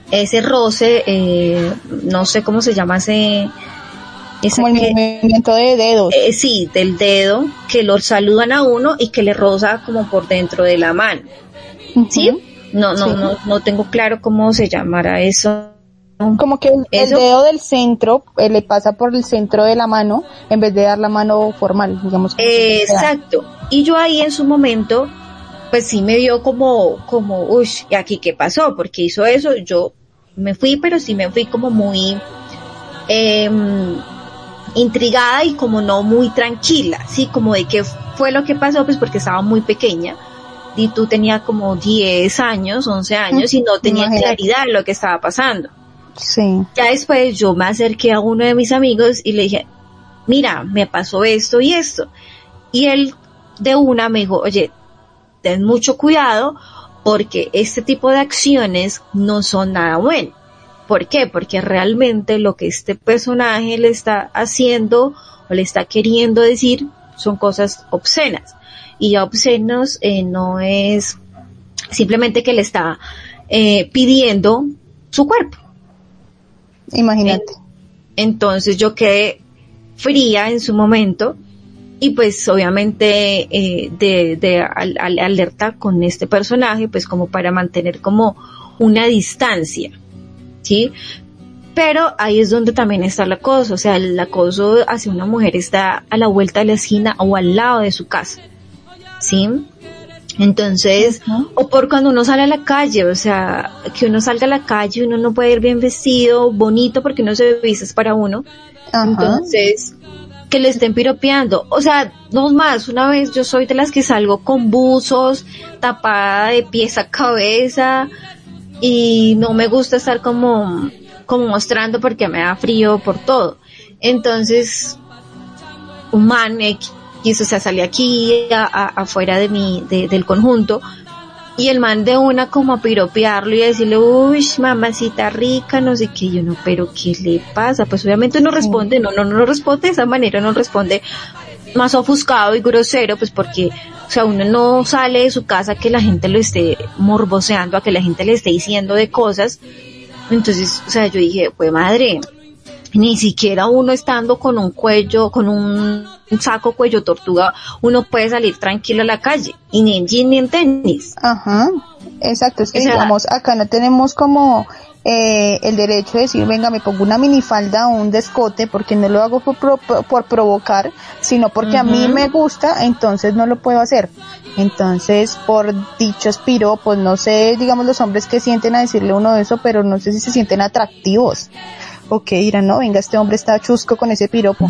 ese roce, eh, no sé cómo se llama ese, Como el que- movimiento de dedos. eh, sí, del dedo, que lo saludan a uno y que le roza como por dentro de la mano. ¿Sí? No, no, Sí. no, no tengo claro cómo se llamará eso. Como que el, dedo del centro eh, le pasa por el centro de la mano en vez de dar la mano formal, digamos. que. Exacto. Y yo ahí en su momento, pues sí me dio como, como, uy, ¿y aquí qué pasó? Porque hizo eso, yo me fui, pero sí me fui como muy, em, intrigada y como no muy tranquila, sí, como de qué fue lo que pasó, pues porque estaba muy pequeña. Y tú tenía como 10 años, 11 años y no tenía Imagínate. claridad de lo que estaba pasando. Sí. Ya después yo me acerqué a uno de mis amigos y le dije, mira, me pasó esto y esto. Y él de una me dijo, oye, ten mucho cuidado porque este tipo de acciones no son nada bueno. ¿Por qué? Porque realmente lo que este personaje le está haciendo o le está queriendo decir son cosas obscenas. Y obscenos eh, no es simplemente que le está eh, pidiendo su cuerpo. Imagínate. Entonces yo quedé fría en su momento y pues obviamente eh, de, de al- al- alerta con este personaje pues como para mantener como una distancia, ¿sí? Pero ahí es donde también está la cosa, o sea, el acoso hacia una mujer está a la vuelta de la esquina o al lado de su casa, ¿sí? Entonces, o por cuando uno sale a la calle, o sea, que uno salga a la calle, uno no puede ir bien vestido, bonito, porque uno se viste es para uno. Entonces, que le estén piropeando. O sea, no más, una vez yo soy de las que salgo con buzos, tapada de pies a cabeza, y no me gusta estar como, como mostrando porque me da frío por todo. Entonces, un man X, o sea, salí aquí a- a- afuera de mi, de- del conjunto, y el man de una como a piropearlo y a decirle, uy, mamacita rica, no sé qué, yo no, pero ¿qué le pasa? Pues obviamente no responde, no, no, no responde de esa manera, no responde más ofuscado y grosero, pues porque, o sea, uno no sale de su casa a que la gente lo esté morboseando, a que la gente le esté diciendo de cosas. Entonces, o sea, yo dije, pues madre, ni siquiera uno estando con un cuello, con un saco cuello tortuga, uno puede salir tranquilo a la calle, y ni en jean ni en tenis. Ajá, exacto, es que O sea, digamos, acá no tenemos como eh, el derecho de decir, venga, me pongo una minifalda o un descote, porque no lo hago por, por provocar, sino porque a mí me gusta, entonces no lo puedo hacer. Entonces, por dichos piropos, no sé, digamos, los hombres que sienten a decirle uno eso, pero no sé si se sienten atractivos. O que dirán, no, venga, este hombre está chusco con ese piropo.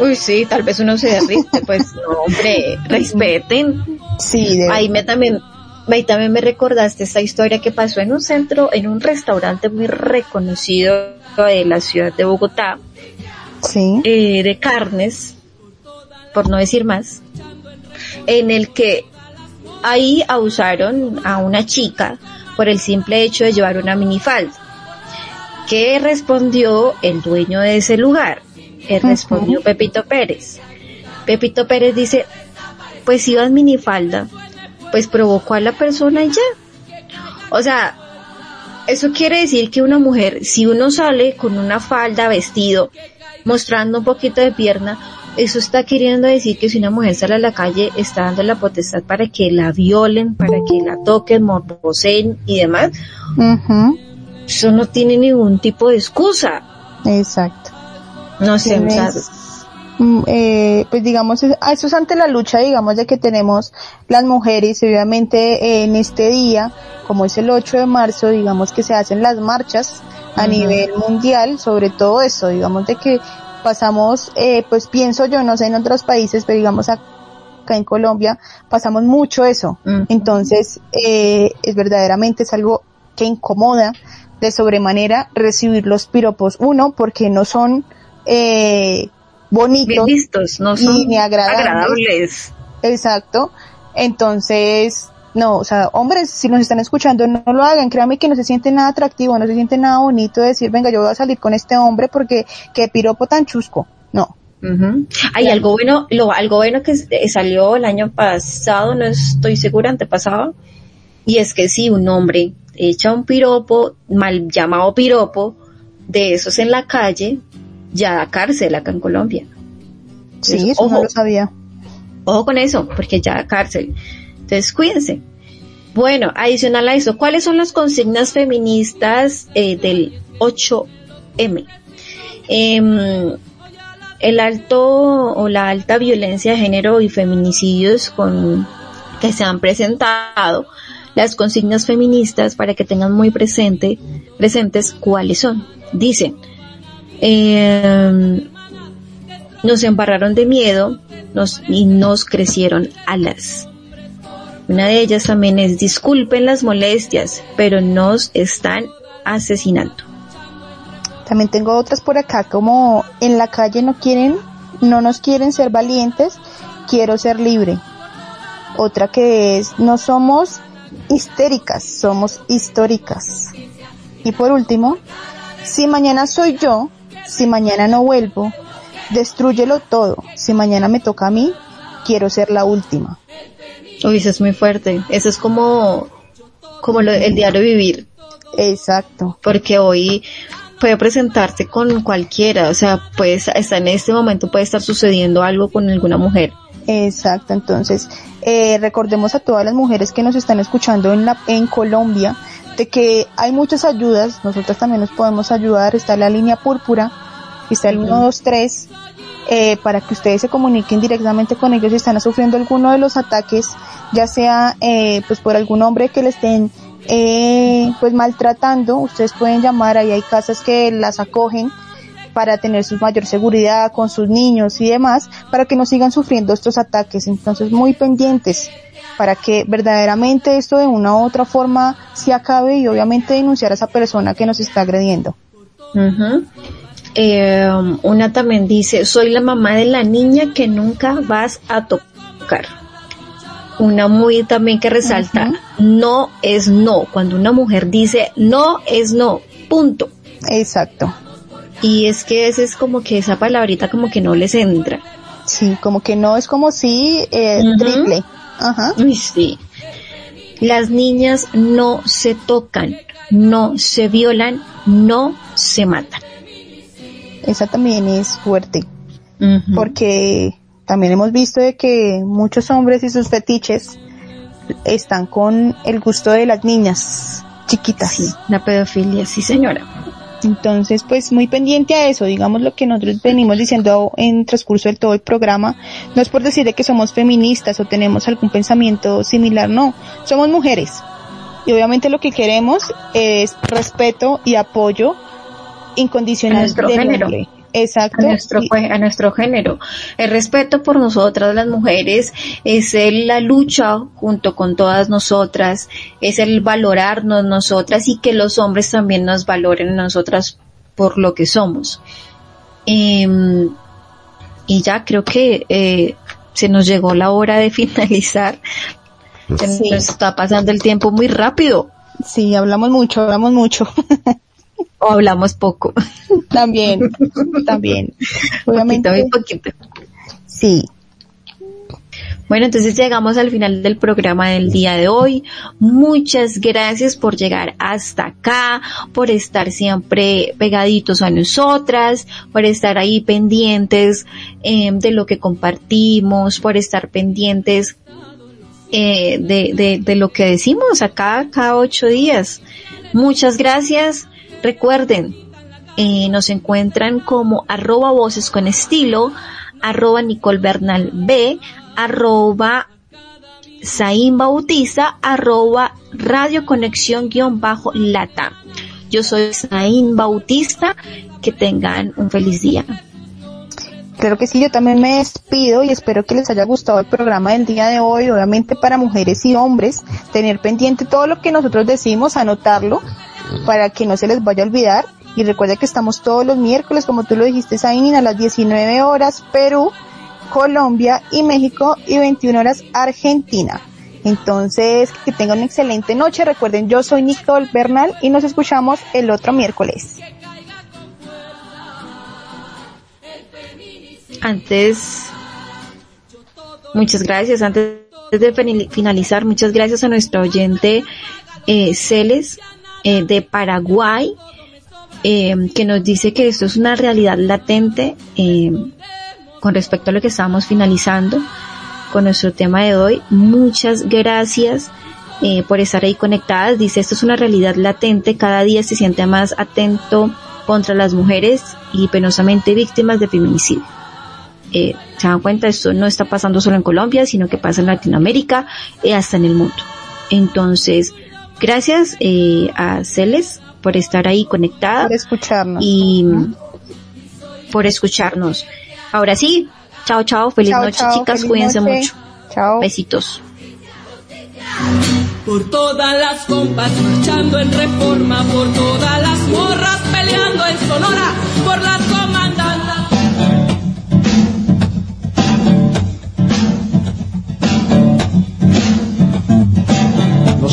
Uy, sí, tal vez uno se derrite, pues no, hombre, respeten. Sí, de Ahí me también, ahí también me recordaste esta historia que pasó en un centro, en un restaurante muy reconocido de la ciudad de Bogotá, sí. eh, de carnes, por no decir más, en el que ahí abusaron a una chica por el simple hecho de llevar una minifalda. ¿Qué respondió el dueño de ese lugar? Él respondió Pepito Pérez. Pepito Pérez dice, pues iba en minifalda, pues provocó a la persona y ya. O sea, eso quiere decir que una mujer, si uno sale con una falda, vestido, mostrando un poquito de pierna, eso está queriendo decir que si una mujer sale a la calle está dando la potestad para que la violen, para que la toquen, morboseen y demás. Eso no tiene ningún tipo de excusa. Exacto. No sé, o sea, eh, pues digamos, ah, eso es ante la lucha, digamos, de que tenemos las mujeres, obviamente eh, en este día, como es el 8 de marzo, digamos que se hacen las marchas a nivel mundial, sobre todo eso, digamos, de que pasamos, eh, pues pienso yo, no sé en otros países, pero digamos acá en Colombia, pasamos mucho eso. Entonces, eh, es verdaderamente es algo que incomoda de sobremanera recibir los piropos. Uno, porque no son eh, bien bonitos, vistos, no son ni agradables. agradables. exacto. Entonces, no, o sea, hombres, si nos están escuchando, no, lo hagan. Créanme que no se siente nada atractivo, no se siente nada bonito decir, venga, yo voy a salir con este hombre porque qué piropo tan chusco. No. Hay algo bueno, lo, algo bueno que eh, salió el año pasado, no estoy segura, antepasado, y es que si un hombre echa un piropo, mal llamado piropo, de esos en la calle, ya da cárcel acá en Colombia. Sí, eso no ojo. lo sabía. Ojo con eso, porque ya da cárcel. Entonces, cuídense. Bueno, adicional a eso, ¿cuáles son las consignas feministas eh, del 8M? Em, el alto o la alta violencia de género y feminicidios con que se han presentado, las consignas feministas para que tengan muy presente, presentes cuáles son. Dicen, em, nos embarraron de miedo nos, y nos crecieron alas. Una de ellas también es disculpen las molestias, pero nos están asesinando. También tengo otras por acá, como en la calle no quieren, no nos quieren ser valientes, quiero ser libre. Otra que es, no somos histéricas, somos históricas. Y por último, si mañana soy yo, si mañana no vuelvo, destrúyelo todo. Si mañana me toca a mí, quiero ser la última. Uy, eso es muy fuerte. Eso es como, como lo, el diario vivir. Exacto. Porque hoy puede presentarse con cualquiera. O sea, pues está en este momento puede estar sucediendo algo con alguna mujer. Exacto, entonces eh, recordemos a todas las mujeres que nos están escuchando en la en Colombia de que hay muchas ayudas, nosotros también nos podemos ayudar, está la línea púrpura, está el Ujú. 123 eh, para que ustedes se comuniquen directamente con ellos si están sufriendo alguno de los ataques, ya sea eh, pues por algún hombre que le estén eh, pues maltratando, ustedes pueden llamar, ahí hay casas que las acogen para tener su mayor seguridad con sus niños y demás, para que no sigan sufriendo estos ataques. Entonces, muy pendientes para que verdaderamente esto de una u otra forma se acabe y obviamente denunciar a esa persona que nos está agrediendo. Eh, una también dice, soy la mamá de la niña que nunca vas a tocar. Una muy también que resalta, no es no. Cuando una mujer dice no es no, punto. Exacto. Y es que ese es como que esa palabrita como que no les entra. Sí, como que no es como si eh, triple. Ajá. Sí. Las niñas no se tocan, no se violan, no se matan. esa también es fuerte, porque también hemos visto de que muchos hombres y sus fetiches están con el gusto de las niñas chiquitas. Sí, la pedofilia, sí señora. Entonces, pues muy pendiente a eso, digamos lo que nosotros venimos diciendo en transcurso del todo el programa, no es por decir de que somos feministas o tenemos algún pensamiento similar, no, somos mujeres. Y obviamente lo que queremos es respeto y apoyo incondicional del género. hombre. Exacto. A nuestro, a nuestro género. El respeto por nosotras las mujeres es la lucha junto con todas nosotras, es el valorarnos nosotras y que los hombres también nos valoren nosotras por lo que somos. Em, y ya creo que eh, se nos llegó la hora de finalizar. Se nos está pasando el tiempo muy rápido. Sí, hablamos mucho, hablamos mucho. o hablamos poco. También, también. Obviamente. Poquito, poquito. Sí. Bueno, entonces llegamos al final del programa del día de hoy. Muchas gracias por llegar hasta acá, por estar siempre pegaditos a nosotras, por estar ahí pendientes eh, de lo que compartimos, por estar pendientes eh, de, de, de, lo que decimos acá cada ocho días. Muchas gracias. Recuerden, eh, nos encuentran como arroba voces con estilo, arroba Nicole Bernal B, arroba Zain Bautiza, arroba Radio Conexión guion bajo lata. Yo soy Zain Bautista, que tengan un feliz día. Claro que sí, yo también me despido y espero que les haya gustado el programa del día de hoy, obviamente para mujeres y hombres, tener pendiente todo lo que nosotros decimos, anotarlo para que no se les vaya a olvidar. Y recuerda que estamos todos los miércoles, como tú lo dijiste, Zainin, a las 19 horas Perú, Colombia y México y 21 horas Argentina. Entonces, que tengan una excelente noche. Recuerden, yo soy Nicole Bernal y nos escuchamos el otro miércoles. Antes, muchas gracias. Antes de finalizar, muchas gracias a nuestro oyente eh, Celes eh, de Paraguay, eh, que nos dice que esto es una realidad latente eh, con respecto a lo que estamos finalizando con nuestro tema de hoy. Muchas gracias por estar ahí conectadas. Dice, esto es una realidad latente, cada día se siente más atento contra las mujeres y penosamente víctimas de feminicidio. se dan cuenta, esto no está pasando solo en Colombia, sino que pasa en Latinoamérica y hasta en el mundo. Entonces, Gracias eh, a Celes por estar ahí conectada. Por escucharnos. Y por escucharnos. Ahora sí, chao, chao, feliz noche chicas, cuídense mucho. Chao. Besitos. Por todas las compas marchando en reforma, por todas las morras peleando en Sonora, por las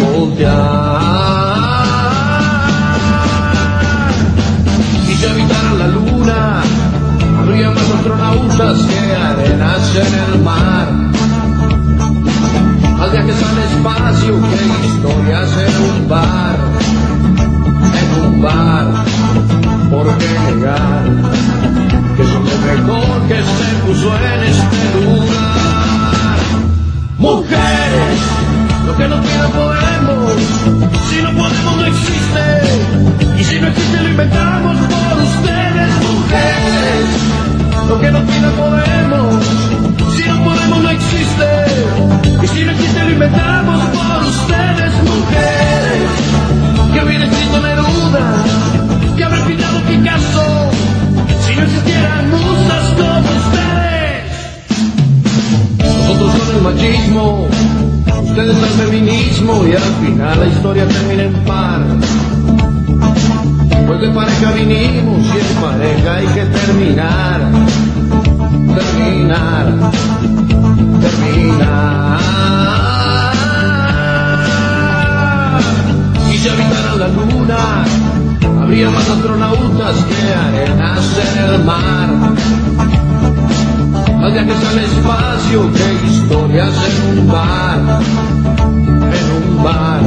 voltear. Y si habitaran la luna, habría más astronautas que arenas en el mar. Más viajes al espacio que historias en un bar, en un bar. ¿Por qué negar que son lo mejor que se puso en este lugar? Mujeres, lo que no pidan podemos, y si no existe lo inventamos por ustedes, mujeres, lo que no pidan podemos, si no podemos no existe, y si no existe lo inventamos por ustedes, mujeres, que hubiera escrito Neruda, que habrá pintado Picasso, si no existieran musas como ustedes. Nosotros con el machismo, ustedes el feminismo y al final la historia termina en par. Pues en pareja vinimos y en pareja hay que terminar, terminar, terminar. Y si habitaran la luna, habría más astronautas que arenas en el mar no viajes al espacio, que historias en un bar, en un bar,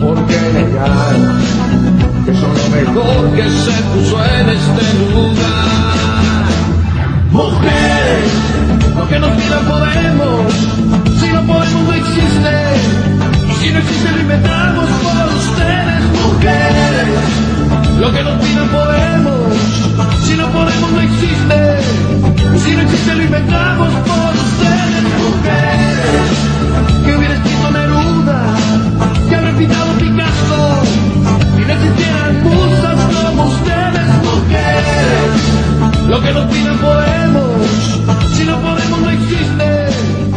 porque negar que son lo mejor que se puso en este lugar. Mujeres, lo que nos pidan podemos, si no podemos no existe si no existe lo inventamos por ustedes, mujeres. Lo que nos pidan podemos. Si no podemos no existe. Si no existe lo inventamos por ustedes, mujeres. Que hubiera escrito Neruda, que habrá pintado Picasso. Si no existieran musas como ustedes, mujeres. Lo que nos pidan podemos. Si no podemos no existe.